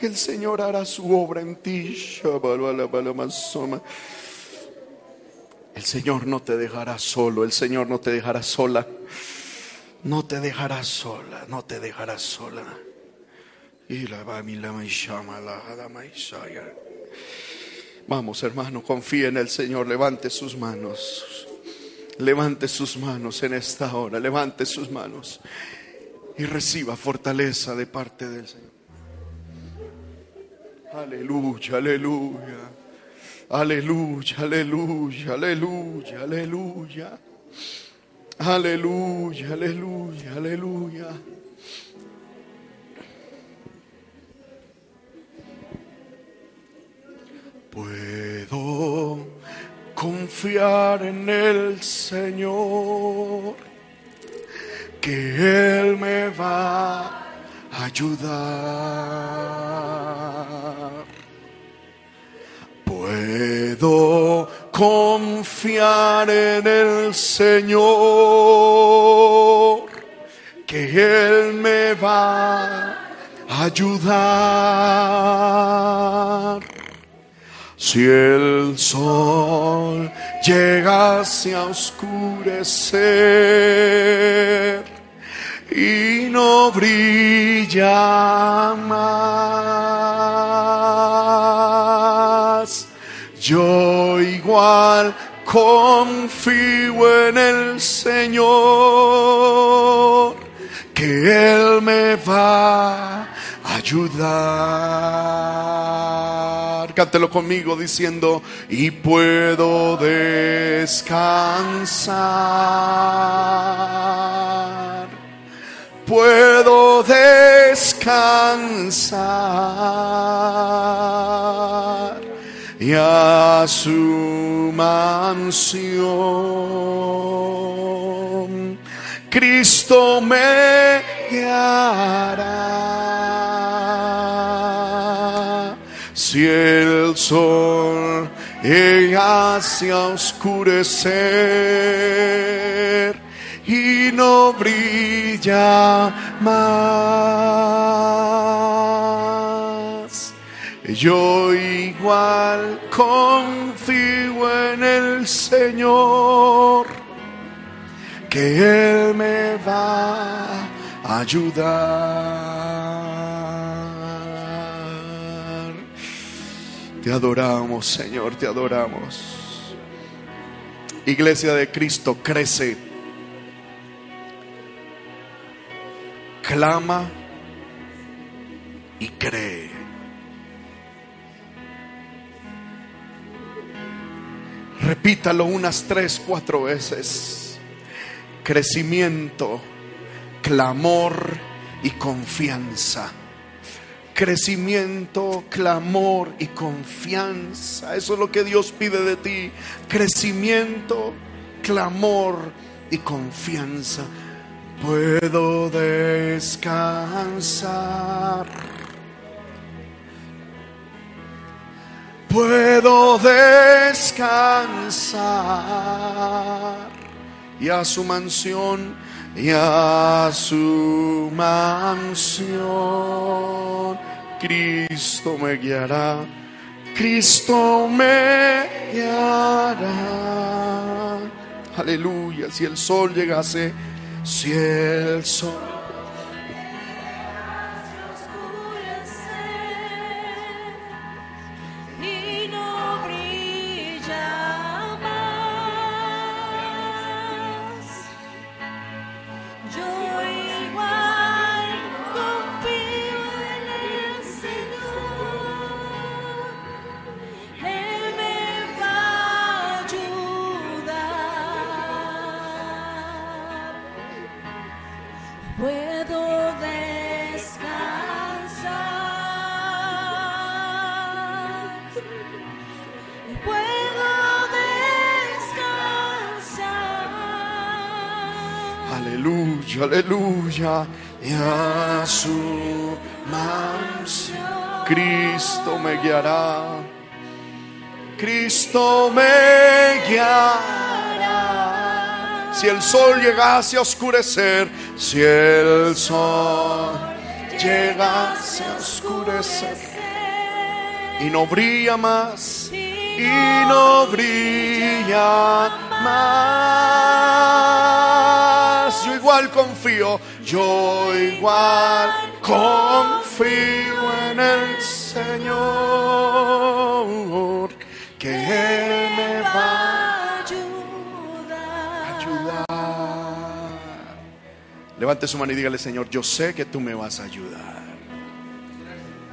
El Señor hará su obra en ti. El Señor no te dejará solo, el Señor no te dejará sola. No te dejará sola, no te dejará sola. Vamos, hermano, confíe en el Señor. Levante sus manos. Levante sus manos en esta hora. Levante sus manos y reciba fortaleza de parte del Señor. Aleluya, aleluya. Aleluya, aleluya, aleluya, aleluya. Aleluya, aleluya, aleluya. Puedo confiar en el Señor, que Él me va a ayudar. Puedo confiar en el Señor, que Él me va a ayudar si el sol llegase a oscurecer y no brilla más, yo igual confío en el Señor, que Él me va a ayudar. Cántelo conmigo diciendo, y puedo descansar. Puedo descansar y a su mansión Cristo me. Si el sol llegase a oscurecer y no brilla más, yo igual confío en el Señor que Él me va a ayudar. Te adoramos, Señor, te adoramos. Iglesia de Cristo, crece. Clama y cree. Repítalo unas tres, cuatro veces. Crecimiento, clamor y confianza. Crecimiento, clamor y confianza. Eso es lo que Dios pide de ti. Crecimiento, clamor y confianza. Puedo descansar. Puedo descansar. Y a su mansión y a su mansión. Cristo me guiará, Cristo me guiará. Aleluya, si el sol llegase, si el sol guiará. Cristo me guiará. Si el sol llegase a oscurecer, si el sol llegase a oscurecer y no brilla más, y no brilla más. Yo igual confío, yo igual confío en el Levante su mano y dígale, Señor, yo sé que tú me vas a ayudar.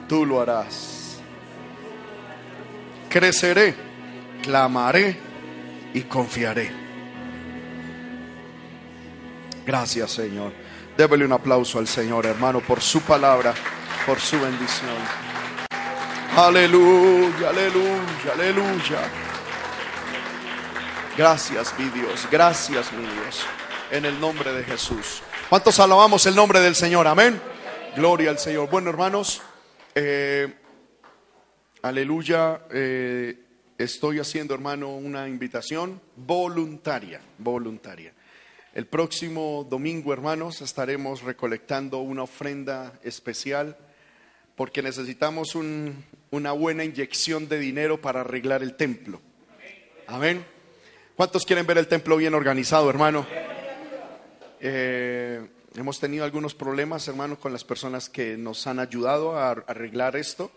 Tú lo harás creceré, clamaré y confiaré. Gracias, Señor. Débele un aplauso al Señor, hermano, por su palabra, por su bendición. Aleluya, aleluya, aleluya. Gracias, mi Dios, gracias, mi Dios, en el nombre de Jesús. ¿Cuántos alabamos el nombre del Señor? Amén. Gloria al Señor. Bueno, hermanos, eh, Aleluya. eh, estoy haciendo, hermano, una invitación voluntaria, voluntaria. El próximo domingo, hermanos, estaremos recolectando una ofrenda especial porque necesitamos un- una buena inyección de dinero para arreglar el templo. Amén. ¿Cuántos quieren ver el templo bien organizado, hermano? Eh, hemos tenido algunos problemas, hermanos, con las personas que nos han ayudado a arreglar esto